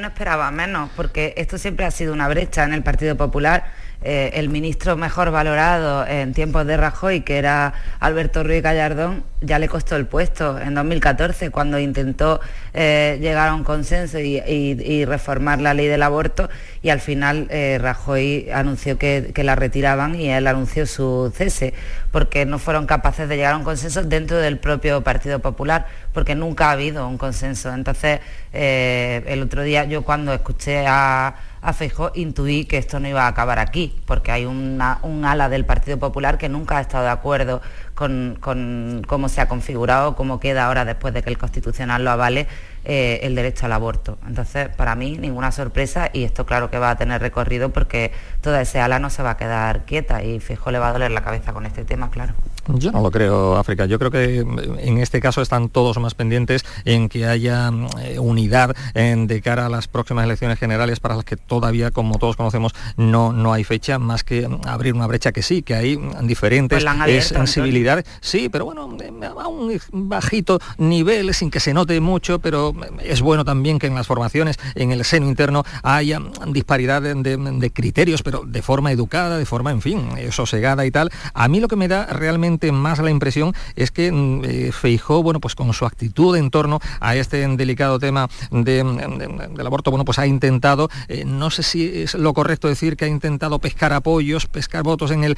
no esperaba menos, porque esto siempre ha sido una brecha en el Partido Popular eh, el ministro mejor valorado en tiempos de Rajoy, que era Alberto Ruiz Gallardón, ya le costó el puesto en 2014 cuando intentó eh, llegar a un consenso y, reformar la ley del aborto y al final eh, Rajoy anunció que, que, la retiraban y él anunció su cese porque no fueron capaces de llegar a un consenso dentro del propio Partido Popular porque nunca ha habido un consenso. Entonces, el otro día yo cuando escuché a a Feijó intuí que esto no iba a acabar aquí, porque hay un ala del Partido Popular que nunca ha estado de acuerdo con, con cómo se ha configurado, cómo queda ahora después de que el Constitucional lo avale eh, el derecho al aborto. Entonces, para mí, ninguna sorpresa y esto claro que va a tener recorrido porque toda ese ala no se va a quedar quieta y Fijo le va a doler la cabeza con este tema, claro. Yo no lo creo, África. Yo creo que en este caso están todos más pendientes en que haya eh, unidad en, de cara a las próximas elecciones generales para las que todavía, como todos conocemos, no, no hay fecha, más que abrir una brecha que sí, que hay diferentes pues sensibilidades. Sí, pero bueno, a un bajito nivel, sin que se note mucho, pero es bueno también que en las formaciones, en el seno interno, haya disparidad de, criterios, pero de forma educada, de forma, en fin, sosegada y tal. A mí lo que me da realmente más la impresión es que mm, eh, Feijó, bueno, pues con su actitud en torno a este delicado tema del aborto, bueno, pues ha intentado, eh, no sé si es lo correcto decir que ha intentado pescar apoyos, pescar votos en el,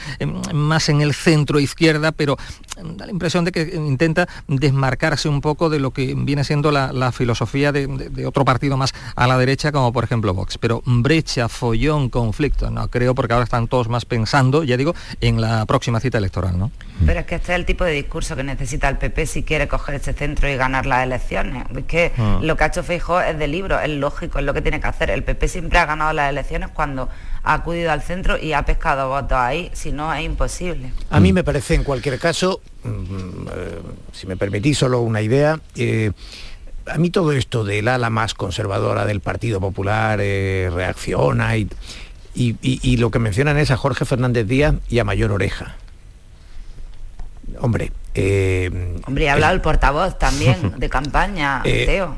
más en el centro izquierda, pero da la impresión de que intenta desmarcarse un poco de lo que viene siendo la, filosofía de, otro partido más a la derecha, como por ejemplo Vox. Pero brecha, follón, conflicto, no creo, porque ahora están todos más pensando, ya digo, en la próxima cita electoral, ¿no? Pero es que este es el tipo de discurso que necesita el PP si quiere coger ese centro y ganar las elecciones. Es que ah. lo que ha hecho Feijóo es de libro, es lógico, es lo que tiene que hacer. El PP siempre ha ganado las elecciones cuando ha acudido al centro y ha pescado votos ahí, si no es imposible. A mí me parece en cualquier caso, mm, eh, si me permitís solo una idea, eh, a mí todo esto del ala más conservadora del Partido Popular eh, reacciona y, y, lo que mencionan es a Jorge Fernández Díaz y a Mayor Oreja. Hombre. Eh, Hombre, ha hablado el portavoz también <laughs> de campaña, eh, Teo.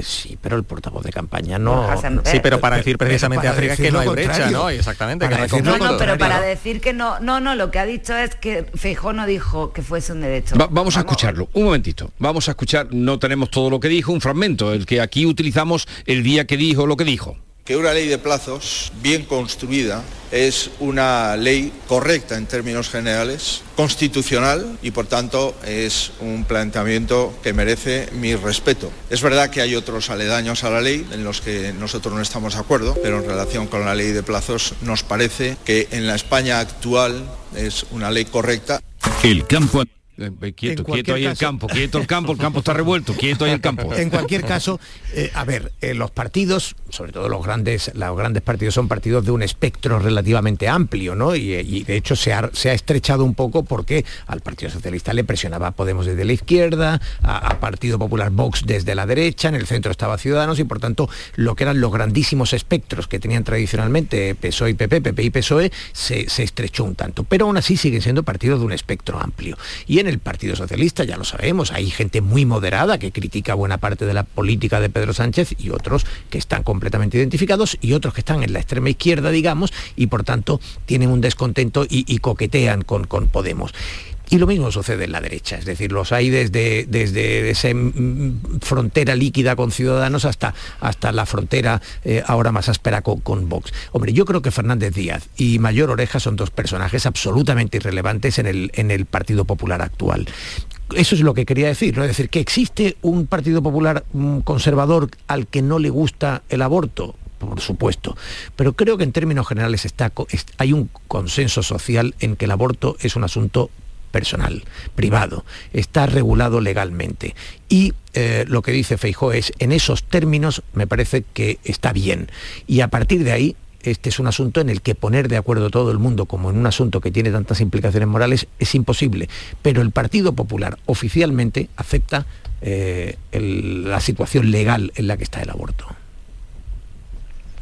Sí, pero el portavoz de campaña no. Sí, pero para decir precisamente a África que no hay brecha, ¿no? Exactamente. no, no, pero para decir que no, no, no, lo que ha dicho es que Feijó no dijo que fuese un derecho. vamos, a escucharlo, un momentito. Vamos a escuchar, no tenemos todo lo que dijo, un fragmento, el que aquí utilizamos el día que dijo lo que dijo que una ley de plazos bien construida es una ley correcta en términos generales, constitucional y por tanto es un planteamiento que merece mi respeto. Es verdad que hay otros aledaños a la ley en los que nosotros no estamos de acuerdo, pero en relación con la ley de plazos nos parece que en la España actual es una ley correcta. El campo Eh, quieto, quieto ahí el campo, quieto el campo, el campo está revuelto, quieto ahí el campo. En cualquier caso, eh, a ver, eh, los partidos, sobre todo los grandes, los grandes partidos son partidos de un espectro relativamente amplio, ¿no? Y, de hecho se ha, estrechado un poco porque al Partido Socialista le presionaba Podemos desde la izquierda, a, Partido Popular Vox desde la derecha, en el centro estaba Ciudadanos y por tanto lo que eran los grandísimos espectros que tenían tradicionalmente PSOE y PP, PP y PSOE, se, se estrechó un tanto. Pero aún así siguen siendo partidos de un espectro amplio. Y en el Partido Socialista, ya lo sabemos, hay gente muy moderada que critica buena parte de la política de Pedro Sánchez y otros que están completamente identificados y otros que están en la extrema izquierda, digamos, y por tanto tienen un descontento y, coquetean con, con Podemos. Y lo mismo sucede en la derecha, es decir, los hay desde, desde esa mm, frontera líquida con Ciudadanos hasta, hasta la frontera eh, ahora más áspera con, Vox. Hombre, yo creo que Fernández Díaz y Mayor Oreja son dos personajes absolutamente irrelevantes en el, en el Partido Popular actual eso es lo que quería decir. Es decir, que existe un Partido Popular mm, conservador al que no le gusta el aborto, por supuesto, pero creo que en términos generales está, hay un consenso social en que el aborto es un asunto personal, privado, está regulado legalmente. Y eh, lo que dice Feijó es, en esos términos me parece que está bien. Y a partir de ahí, este es un asunto en el que poner de acuerdo todo el mundo, como en un asunto que tiene tantas implicaciones morales, es imposible. Pero el Partido Popular oficialmente acepta eh, la situación legal en la que está el aborto.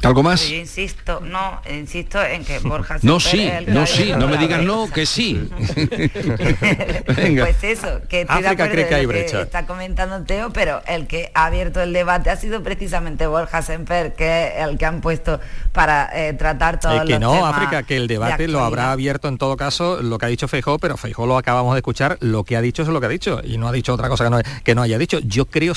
¿Algo más? Yo insisto, no, insisto en que Borja No, sí, no, sí, no me digan no, que sí. <laughs> Pues eso, que estoy África cree que hay brecha. está comentando Teo, pero el que ha abierto el debate ha sido precisamente Borja Semper, que es el que han puesto para eh, tratar todo eh, que no, África, que el debate lo habrá abierto en todo caso lo que ha dicho Feijó, pero Feijó lo acabamos de escuchar, lo que ha dicho es lo que ha dicho y no ha dicho otra cosa que no, que no haya dicho. Yo creo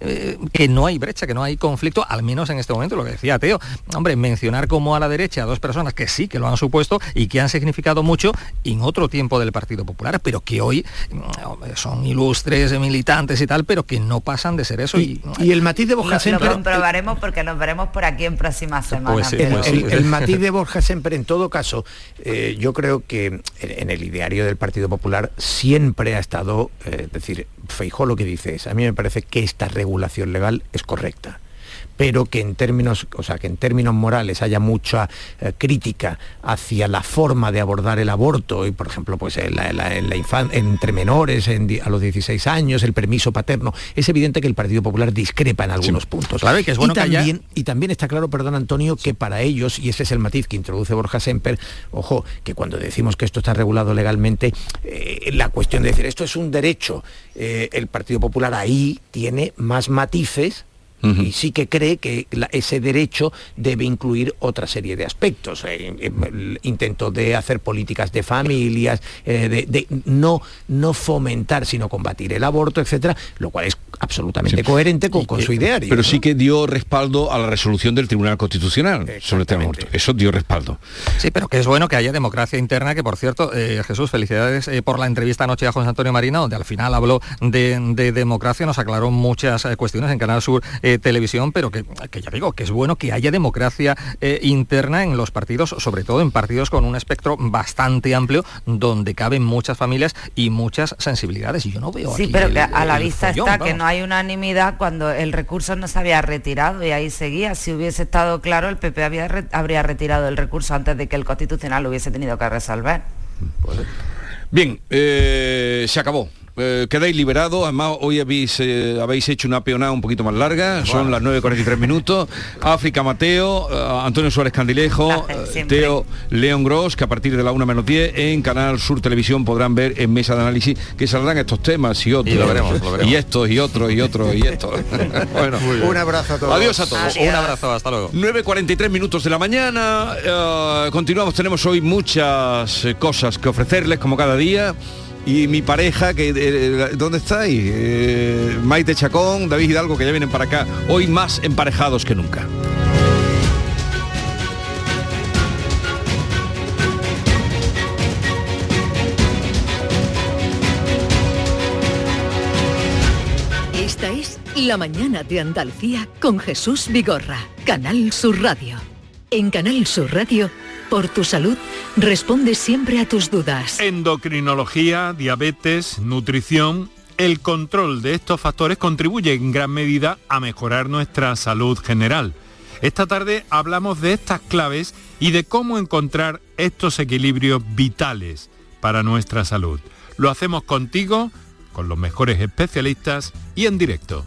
eh, que no hay brecha, que no hay conflicto, al menos en este momento, lo que decía Teo. Hombre, mencionar como a la derecha a dos personas que sí que lo han supuesto y que han significado mucho en otro tiempo del Partido Popular, pero que hoy mm, son ilustres militantes y tal, pero que no pasan de ser eso. Y, el matiz de Borja Semper... Lo comprobaremos porque nos veremos por aquí en próximas semanas. Pues el, matiz de Borja Semper, en todo caso, eh, yo creo que en el ideario del Partido Popular siempre ha estado, eh, es decir, Feijó lo que dice es, a mí me parece que esta regulación legal es correcta pero que en términos, o sea, que en términos morales haya mucha eh, crítica hacia la forma de abordar el aborto y, por ejemplo, pues en la, entre menores a los 16 años, el permiso paterno, es evidente que el Partido Popular discrepa en algunos puntos. Claro, y que es bueno también, y también está claro, perdón Antonio, que para ellos, y ese es el matiz que introduce Borja Semper, ojo, que cuando decimos que esto está regulado legalmente, eh, la cuestión de decir esto es un derecho, eh, el Partido Popular ahí tiene más matices y sí que cree que ese derecho debe incluir otra serie de aspectos, eh, eh, intento de hacer políticas de familias, eh, de, no, no fomentar sino combatir el aborto, etcétera, lo cual es absolutamente coherente con, su ideario. Pero sí que dio respaldo a la resolución del Tribunal Constitucional sobre este aborto. Eso dio respaldo. Sí, pero que es bueno que haya democracia interna, que por cierto, Jesús, felicidades por la entrevista anoche a José Antonio Marina, donde al final habló de, de democracia, nos aclaró muchas cuestiones en Canal Sur televisión, pero que, ya digo, que es bueno que haya democracia eh, interna en los partidos, sobre todo en partidos con un espectro bastante amplio, donde caben muchas familias y muchas sensibilidades. Y yo no veo Sí, pero que a la vista está que no hay unanimidad cuando el recurso no se había retirado y ahí seguía. Si hubiese estado claro, el PP había, habría retirado el recurso antes de que el Constitucional lo hubiese tenido que resolver. Bien, eh, se acabó. Eh, quedáis liberados, además hoy habéis, eh, habéis hecho una peonada un poquito más larga, son las 9.43 minutos. África Mateo, eh, Antonio Suárez Candilejo, Teo León Gross, que a partir de la 1 menos 10 en Canal Sur Televisión podrán ver en mesa de análisis que saldrán estos temas y otros. Y, estos y otros y otros y <laughs> estos. bueno, un abrazo a todos. Adiós a todos. Un abrazo, hasta luego. 9.43 minutos de la mañana. continuamos, tenemos hoy muchas cosas que ofrecerles como cada día y mi pareja, que eh, ¿dónde estáis? Eh, Maite Chacón, David Hidalgo, que ya vienen para acá, hoy más emparejados que nunca. Esta es La Mañana de Andalucía con Jesús Vigorra, Canal Sur Radio. En Canal Sur Radio, por tu salud, responde siempre a tus dudas. Endocrinología, diabetes, nutrición. El control de estos factores contribuye en gran medida a mejorar nuestra salud general. Esta tarde hablamos de estas claves y de cómo encontrar estos equilibrios vitales para nuestra salud. Lo hacemos contigo, con los mejores especialistas y en directo.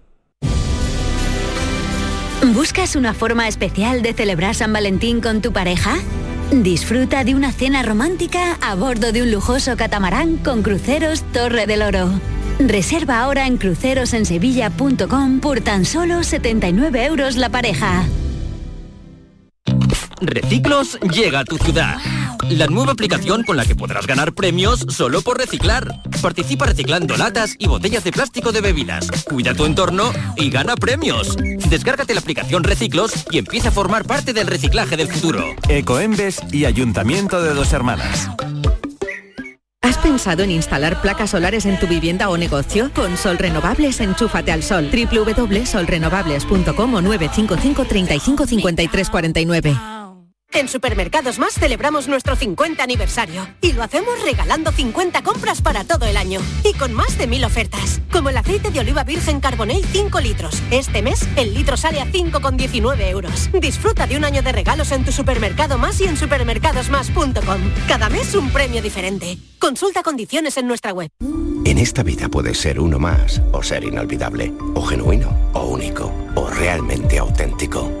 ¿Buscas una forma especial de celebrar San Valentín con tu pareja? Disfruta de una cena romántica a bordo de un lujoso catamarán con cruceros Torre del Oro. Reserva ahora en crucerosensevilla.com por tan solo 79 euros la pareja. Reciclos llega a tu ciudad. La nueva aplicación con la que podrás ganar premios solo por reciclar. Participa reciclando latas y botellas de plástico de bebidas. Cuida tu entorno y gana premios. Descárgate la aplicación Reciclos y empieza a formar parte del reciclaje del futuro. Ecoembes y Ayuntamiento de Dos Hermanas. ¿Has pensado en instalar placas solares en tu vivienda o negocio? Con Sol Renovables, enchúfate al sol. www.solrenovables.com o 955 35 53 49. En Supermercados Más celebramos nuestro 50 aniversario y lo hacemos regalando 50 compras para todo el año y con más de mil ofertas, como el aceite de oliva virgen Carbonell 5 litros. Este mes el litro sale a 5,19 euros. Disfruta de un año de regalos en tu supermercado más y en supermercadosmás.com. Cada mes un premio diferente. Consulta condiciones en nuestra web. En esta vida puedes ser uno más o ser inolvidable, o genuino, o único, o realmente auténtico.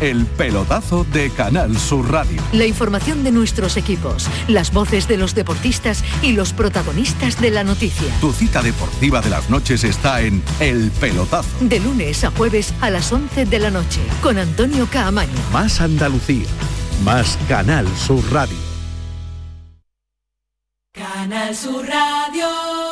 El Pelotazo de Canal Sur Radio. La información de nuestros equipos, las voces de los deportistas y los protagonistas de la noticia. Tu cita deportiva de las noches está en El Pelotazo. De lunes a jueves a las 11 de la noche con Antonio Caamaño. Más Andalucía, más Canal Sur Radio. Canal Sur Radio.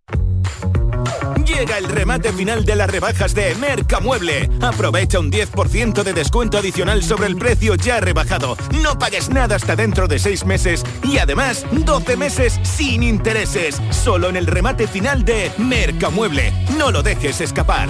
Llega el remate final de las rebajas de Mercamueble. Aprovecha un 10% de descuento adicional sobre el precio ya rebajado. No pagues nada hasta dentro de 6 meses y además 12 meses sin intereses. Solo en el remate final de Mercamueble. No lo dejes escapar.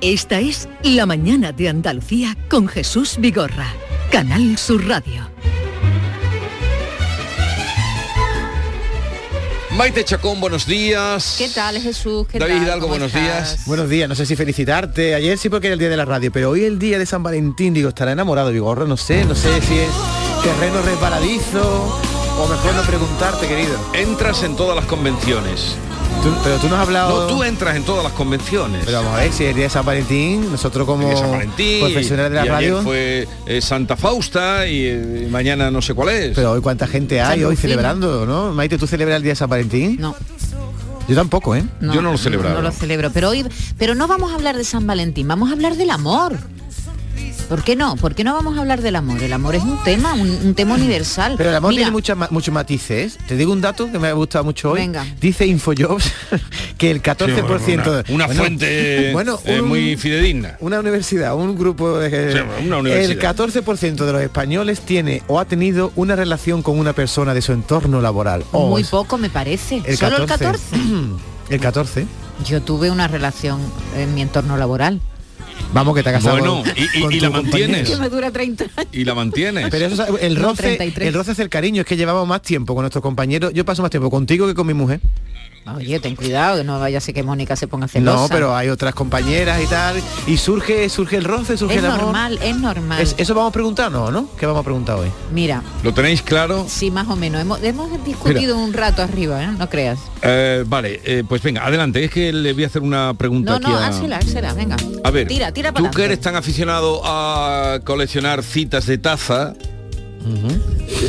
Esta es La Mañana de Andalucía con Jesús Vigorra, Canal Sur Radio. Maite Chacón, buenos días. ¿Qué tal, Jesús? ¿Qué David tal? Hidalgo, ¿Cómo buenos estás? días. Buenos días, no sé si felicitarte. Ayer sí porque era el día de la radio, pero hoy el día de San Valentín, digo, estará enamorado, Vigorra, no sé, no sé si es terreno resbaladizo o mejor no preguntarte, querido. Entras en todas las convenciones. Tú- pero tú nos has hablado... No, tú entras en todas las convenciones. Pero vamos a ver, si es el día de San Valentín, nosotros como Valentín, profesionales de la y ayer radio... fue eh, Santa Fausta y eh, mañana no sé cuál es. Pero hoy cuánta gente hay San hoy celebrando, ¿no? Maite, ¿tú celebras el día de San Valentín? No. Yo tampoco, ¿eh? Yo no lo celebraba. No lo celebro, pero hoy, pero no vamos a hablar de San Valentín, vamos a hablar del amor. ¿Por qué no? ¿Por qué no vamos a hablar del amor? El amor es un tema, un, un tema universal. Pero el amor Mira, tiene muchas ma- muchos matices. Te digo un dato que me ha gustado mucho hoy. Venga. Dice Infojobs <laughs> que el 14% Sí, bueno, una, una bueno, fuente <laughs> bueno, eh, muy fidedigna. Una universidad, un grupo de... Sí, una universidad. El 14% de los españoles tiene o ha tenido una relación con una persona de su entorno laboral. O muy poco me parece. el Solo 14. el 14. <clears throat> el 14. Yo tuve una relación en mi entorno laboral. Vamos que te ha casado Bueno, y- y- con y tu la mantienes. Que me dura 30 años. Y la mantienes. Pero eso, es- el roce, 33. el roce es el cariño, es que llevamos más tiempo con nuestros compañeros. Yo paso más tiempo contigo que con mi mujer. Oye, ten cuidado, que no vaya a ser que Mónica se ponga celosa. No, pero hay otras compañeras y tal. Y surge, surge el roce, surge es el amor. normal, es normal. Es- eso vamos a preguntar, ¿no? ¿no? ¿Qué vamos a preguntar hoy? Mira, ¿Lo tenéis claro? sí, más o menos. Hemos, hemos discutido un rato arriba, ¿eh? No creas. Eh, vale, eh, pues venga, adelante. Es que le voy a hacer una pregunta No, aquí no, a... házela, házela, venga. A ver, Tira, tira tú para que eres tan aficionado a coleccionar citas de taza,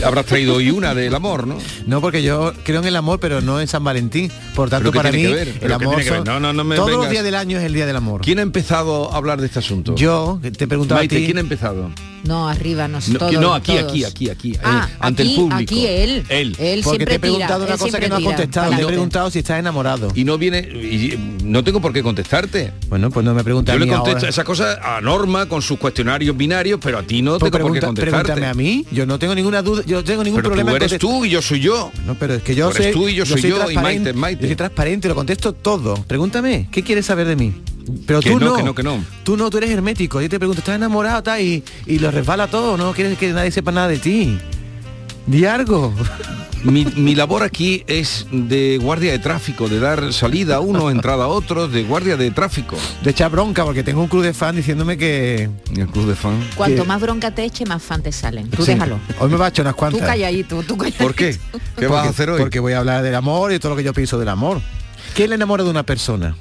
habrás traído hoy una del amor, ¿no? No, porque yo creo en el amor, pero no en San Valentín. Por tanto, ¿Pero qué para mí, ver? el ¿Pero qué amor tiene que ver? son- No, no, no me todos los días del año es el día del amor. ¿Quién ha empezado a hablar de este asunto? Yo, te preguntaba Maite, a ti. ¿quién ha empezado? No, arriba, no, No, no, aquí, todos. aquí, aquí, aquí, eh, Ah, ante aquí, el público. Aquí él. Él. Él porque siempre te he preguntado tira, una cosa que no has contestado. Te he preguntado si estás enamorado. Y no viene, y no tengo por qué contestarte. Bueno, pues no me preguntes Yo a le contesto ahora. esa cosa a Norma con sus cuestionarios binarios, pero a ti no Pues tengo por qué contestarte. pregúntame a mí. Yo no tengo ninguna duda, yo no tengo ningún Pero problema tú eres tú y yo soy yo. No, pero es que yo sé. tú y yo soy yo, y transparente, Maite es Maite. Yo soy transparente, lo contesto todo. Pregúntame, ¿qué quieres saber de mí? Pero Que tú no, no, que no, que no. Tú no, tú eres hermético. Yo te pregunto, ¿estás enamorado tal? Y, y lo resbala todo, ¿no? Quieres que nadie sepa nada de ti. Di algo. Mi, mi labor aquí es de guardia de tráfico, de dar salida a uno, entrada a otros, de guardia de tráfico. De echar bronca, porque tengo un club de fan diciéndome que. El club de fan. Cuanto que- más bronca te eche, más fan te salen. Tú Sí. déjalo. Hoy me va a echar unas Tú cuantas. calladito, tú calladito. ¿Por qué? ¿Qué vas a hacer hoy? Porque voy a hablar del amor y todo lo que yo pienso del amor. ¿Qué le enamora de una persona?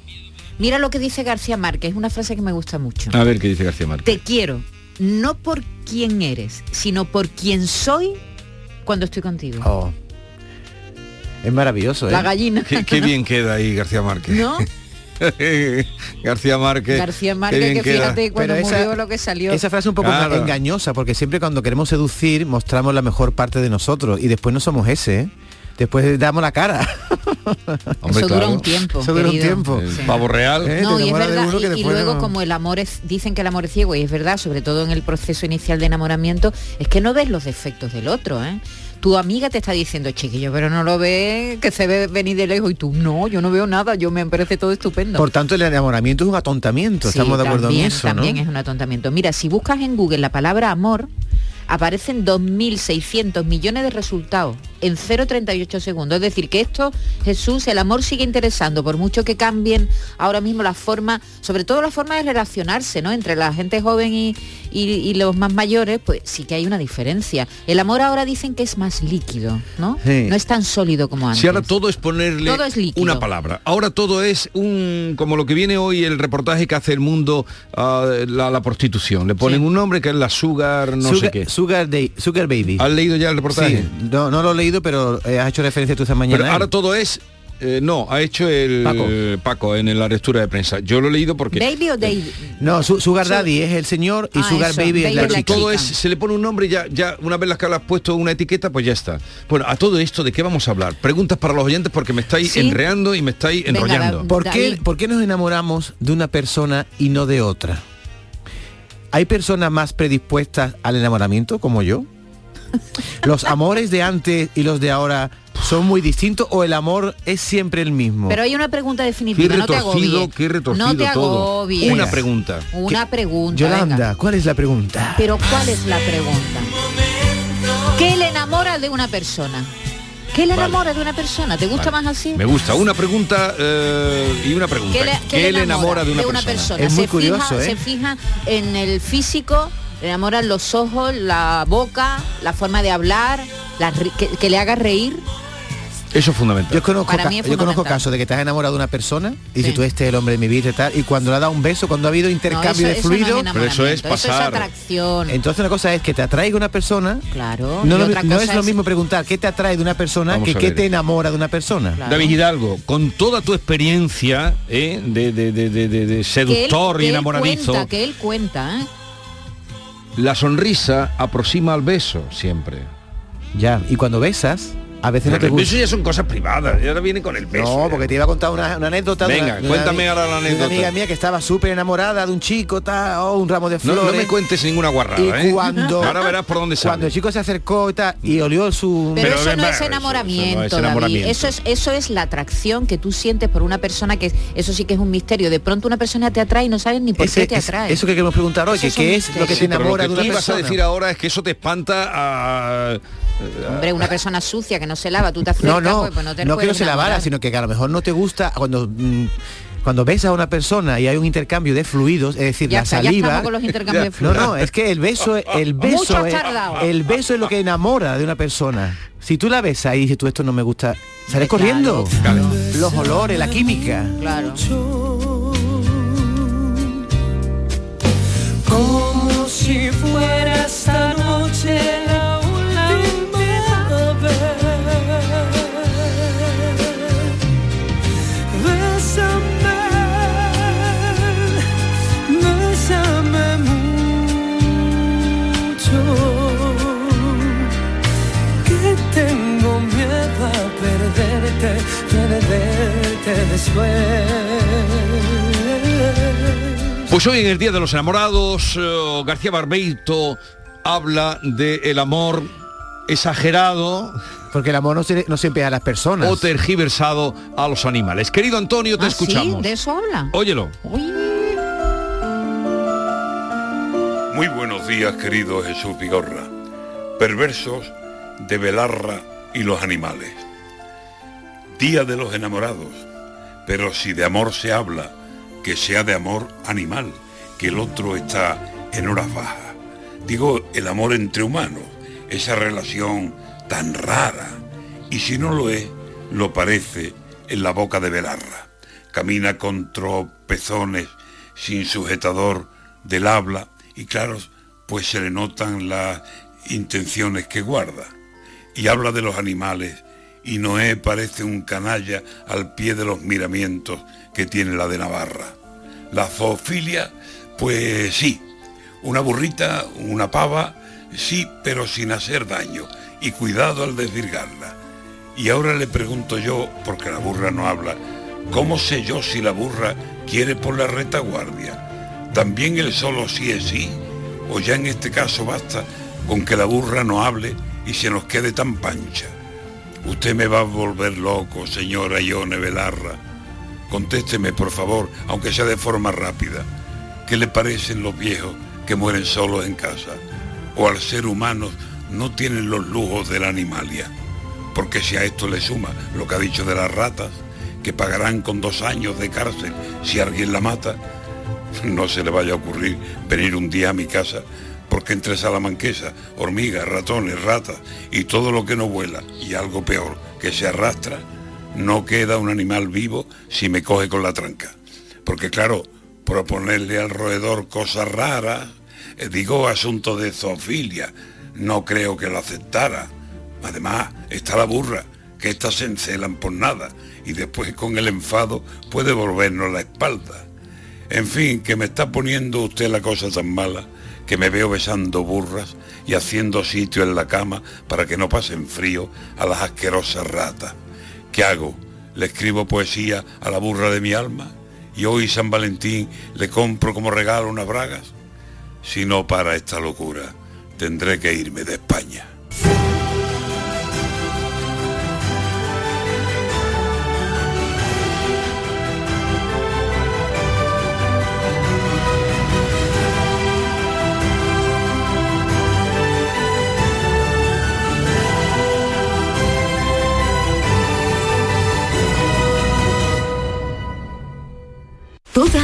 Mira lo que dice García Márquez, es una frase que me gusta mucho. A ver qué dice García Márquez. Te quiero, no por quién eres, sino por quién soy cuando estoy contigo. Oh. Es maravilloso, ¿eh? La gallina. Qué, qué bien queda ahí García Márquez. ¿No? <laughs> García Márquez. García qué Márquez, bien que queda. fíjate cuando Pero esa- murió lo que salió. Esa frase es un poco Claro. engañosa, porque siempre cuando queremos seducir mostramos la mejor parte de nosotros y después no somos ese, ¿eh? Después damos la cara. <laughs> Hombre, Eso dura claro. un tiempo. Eso dura un tiempo. Sí. pavo real. ¿Eh? No, y es verdad, y- luego no- como el amor es, dicen que el amor es ciego, y es verdad, sobre todo en el proceso inicial de enamoramiento, es que no ves los defectos del otro, ¿eh? Tu amiga te está diciendo, chiquillo, pero no lo ve, que se ve venir de lejos, y tú, no, yo no veo nada, yo me parece todo estupendo. Por tanto, el enamoramiento es un atontamiento. Sí, Estamos de acuerdo también, en eso, También ¿no? es un atontamiento. Mira, si buscas en Google la palabra amor, aparecen 2.600 millones de resultados en 0,38 segundos. Es decir, que esto, Jesús, el amor sigue interesando, por mucho que cambien ahora mismo la forma, sobre todo la forma de relacionarse, ¿no? Entre la gente joven y, y- y los más mayores, pues sí que hay una diferencia. El amor ahora dicen que es más líquido, ¿no? Sí. No es tan sólido como antes. Si ahora todo es ponerle Todo es líquido. una palabra. Ahora todo es un como lo que viene hoy el reportaje que hace el mundo a la, la prostitución. Le ponen un nombre que es la sugar, no sé Sugar, qué. Sugar, Day- Sugar Baby. ¿Has leído ya el reportaje? Sí, no, no lo he leído, pero eh, has hecho referencia tú esta mañana. Pero ahora todo es Eh, no, ha hecho el Paco. en la lectura de prensa. Yo lo he leído porque... ¿Baby o David? No, su, Sugar Daddy es el señor y Ah, Sugar eso, Baby es la la chica. todo es, se le pone un nombre y ya, ya una vez las que le has puesto una etiqueta, pues ya está. Bueno, a todo esto, ¿de qué vamos a hablar? Preguntas para los oyentes porque me estáis Sí. enreando y me estáis enrollando. ¿Por qué, ¿Por qué nos enamoramos de una persona y no de otra? ¿Hay personas más predispuestas al enamoramiento como yo? <laughs> ¿Los amores de antes y los de ahora son muy distintos o el amor es siempre el mismo? Pero hay una pregunta definitiva, Qué no te agobies. qué retorcido no te todo. agobies. Una pregunta. Una pregunta. Yolanda, venga. ¿cuál es la pregunta? Pero ¿cuál es la pregunta? ¿Qué le enamora de una persona? ¿Qué le Vale. enamora de una persona? ¿Te gusta más así? Me gusta. Una pregunta eh, y una pregunta. ¿Qué le, qué le enamora de una, persona? Es muy se, curioso, fija, ¿eh? se fija en el físico, le enamoran los ojos, la boca, la forma de hablar, la que, que le haga reír. Eso es fundamental. Yo conozco, Para ca- mí es yo conozco casos de que te has enamorado de una persona y Sí. si tú este es el hombre de mi vida y tal, y cuando le ha dado un beso, cuando ha habido intercambio No, de eso- eso no es fluido, enamoramiento, Eso es atracción. Entonces una cosa es que te atraiga una persona. Claro. No, lo- es lo mismo preguntar qué te atrae de una persona Vamos que a qué te enamora de una persona. David Hidalgo, con toda tu experiencia eh, de, de- de- de- de- de que él- seductor que y él enamoradizo, cuenta, que él cuenta, ¿eh? la sonrisa aproxima al beso siempre. Ya, y cuando besas, a veces no te gusta. beso ya son cosas privadas, y ahora viene con el beso. No, porque te iba a contar una, una anécdota. de Venga, una- cuéntame una, ahora la de anécdota. Una amiga mía que estaba súper enamorada de un chico, tal, oh, un ramo de No, flores. no me cuentes ninguna guarrada, Y ¿eh? cuando, <laughs> Ahora verás por dónde Cuando el chico se acercó y tal, y olió su... Pero, eso no es eso- enamoramiento, eso no es enamoramiento. Eso es, eso es la atracción que tú sientes por una persona que eso sí que es un misterio. De pronto una persona te atrae y no sabes ni por Ese- qué te es- atrae. eso que queremos preguntar hoy, Eso que qué es lo que te Sí, pero enamora lo de que una tú ibas a persona. decir ahora es que eso te espanta a... Hombre, una persona sucia que no se lava, tú te acercas, No, no, pues, pues no te no que no se lavara, enamorar. sino que a lo mejor no te gusta cuando mm, cuando ves a una persona y hay un intercambio de fluidos, es decir, Ya la está, saliva. con los <laughs> intercambios de No, fluidos. no, es que el beso, el beso, es, el beso es lo que enamora de una persona. Si tú la ves ahí y dices tú esto no me gusta, sales Claro, corriendo. claro. Los olores, la química. Claro. Como si fuera esta noche la después. Pues hoy en el Día de los Enamorados, eh, García Barbeito habla del amor exagerado. Porque el amor no, se- no siempre a las personas. O tergiversado a los animales. Querido Antonio, te Ah, ¿sí? escuchamos. ¿De eso habla? Óyelo. Muy buenos días, querido Jesús Vigorra. Perversos de Belarra y los animales. Día de los enamorados. Pero si de amor se habla, que sea de amor animal, que el otro está en horas bajas. Digo, el amor entre humanos, esa relación tan rara. Y si no lo es, lo parece en la boca de Belarra. Camina con tropezones sin sujetador del habla y claro, pues se le notan las intenciones que guarda. Y habla de los animales y Noé parece un canalla al pie de los miramientos que tiene la de Navarra. La zoofilia, pues sí, una burrita, una pava, sí, pero sin hacer daño y cuidado al desvirgarla. Y ahora le pregunto yo, porque la burra no habla, ¿cómo sé yo si la burra quiere por la retaguardia? ¿También el solo sí es sí? ¿O ya en este caso basta con que la burra no hable y se nos quede tan pancha? Usted me va a volver loco, señora Ione Belarra. Contésteme, por favor, aunque sea de forma rápida. ¿Qué le parecen los viejos que mueren solos en casa? ¿O al ser humano no tienen los lujos de la animalia? Porque si a esto le suma lo que ha dicho de las ratas, que pagarán con dos años de cárcel si alguien la mata, <laughs> no se le vaya a ocurrir venir un día a mi casa, porque entre salamanquesa, hormigas, ratones, ratas y todo lo que no vuela, y algo peor, que se arrastra, no queda un animal vivo si me coge con la tranca. Porque claro, proponerle al roedor cosas raras, eh, digo asunto de zoofilia, no creo que lo aceptara. Además, está la burra, que estas se encelan por nada, y después con el enfado puede volvernos la espalda. En fin, que me está poniendo usted la cosa tan mala que me veo besando burras y haciendo sitio en la cama para que no pasen frío a las asquerosas ratas. ¿Qué hago? ¿Le escribo poesía a la burra de mi alma? ¿Y hoy San Valentín le compro como regalo unas bragas? Si no para esta locura, tendré que irme de España. both